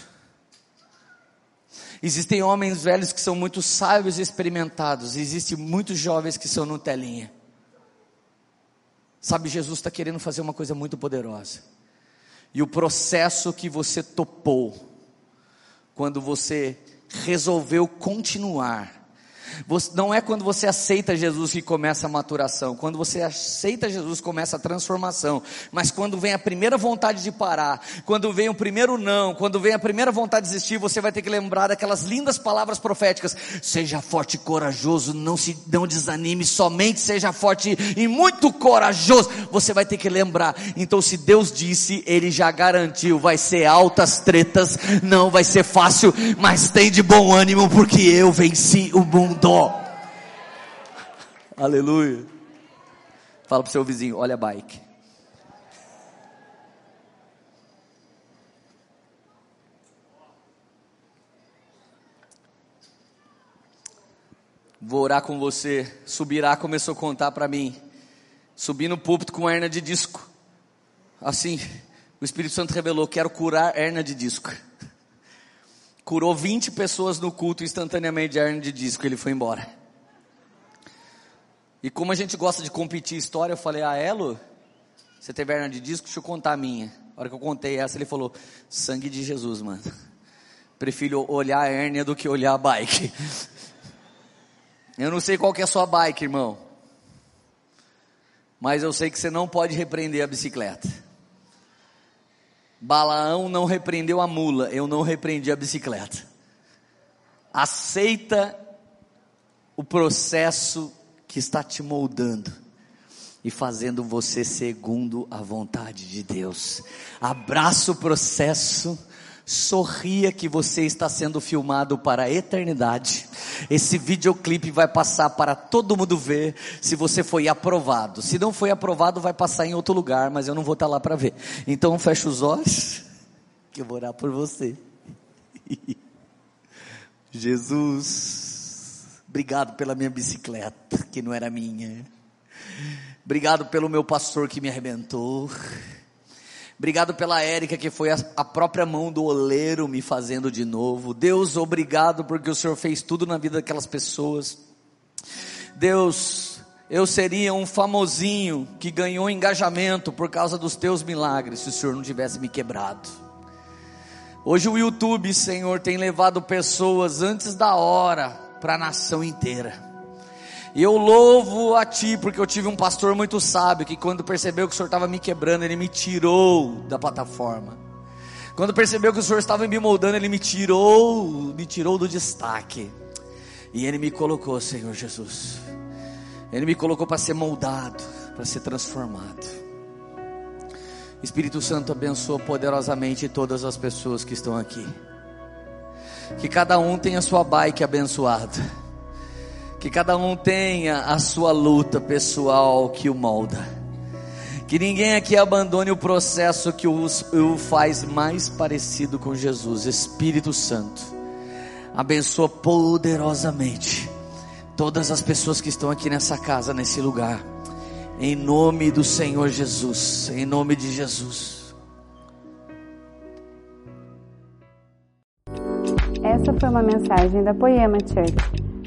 Speaker 2: Existem homens velhos que são muito sábios e experimentados. Existem muitos jovens que são Nutelinha. Sabe, Jesus está querendo fazer uma coisa muito poderosa. E o processo que você topou, quando você resolveu continuar, não é quando você aceita Jesus que começa a maturação. Quando você aceita Jesus começa a transformação. Mas quando vem a primeira vontade de parar, quando vem o primeiro não, quando vem a primeira vontade de desistir, você vai ter que lembrar daquelas lindas palavras proféticas: seja forte e corajoso, não se não desanime, somente seja forte e muito corajoso. Você vai ter que lembrar. Então, se Deus disse, Ele já garantiu, vai ser altas tretas, não vai ser fácil, mas tem de bom ânimo porque eu venci o mundo dó. Aleluia. Fala pro seu vizinho, olha a bike. Vou orar com você. Subirá começou a contar para mim. Subi no púlpito com hernia de disco. Assim, o Espírito Santo revelou: quero curar hernia de disco curou 20 pessoas no culto instantaneamente de hernia de disco, ele foi embora. E como a gente gosta de competir história, eu falei, ah, Elo, você teve hernia de disco? Deixa eu contar a minha. A hora que eu contei essa, ele falou, sangue de Jesus, mano. Prefiro olhar a hérnia do que olhar a bike. Eu não sei qual que é a sua bike, irmão. Mas eu sei que você não pode repreender a bicicleta. Balaão não repreendeu a mula, eu não repreendi a bicicleta. Aceita o processo que está te moldando e fazendo você segundo a vontade de Deus. Abraça o processo Sorria que você está sendo filmado para a eternidade. Esse videoclipe vai passar para todo mundo ver se você foi aprovado. Se não foi aprovado, vai passar em outro lugar, mas eu não vou estar lá para ver. Então fecha os olhos, que eu vou orar por você. Jesus, obrigado pela minha bicicleta, que não era minha. Obrigado pelo meu pastor que me arrebentou. Obrigado pela Érica, que foi a, a, própria mão do oleiro me fazendo de novo. Deus, obrigado porque o Senhor fez tudo na vida daquelas pessoas. Deus, eu seria um famosinho que ganhou engajamento por causa dos teus milagres, se o Senhor não tivesse me quebrado. Hoje o YouTube, Senhor, tem levado pessoas antes da hora para a nação inteira. E eu louvo a Ti, porque eu tive um pastor muito sábio, que quando percebeu que o Senhor estava me quebrando, ele me tirou da plataforma. Quando percebeu que o Senhor estava me moldando, ele me tirou, me tirou do destaque. E ele me colocou, Senhor Jesus. Ele me colocou para ser moldado, para ser transformado. Espírito Santo abençoa poderosamente todas as pessoas que estão aqui. Que cada um tenha sua bike abençoada que cada um tenha a sua luta pessoal que o molda. Que ninguém aqui abandone o processo que o, faz mais parecido com Jesus. Espírito Santo, abençoa poderosamente todas as pessoas que estão aqui nessa casa, nesse lugar. Em nome do Senhor Jesus. Em nome de Jesus.
Speaker 1: Essa foi uma mensagem da Poema Church.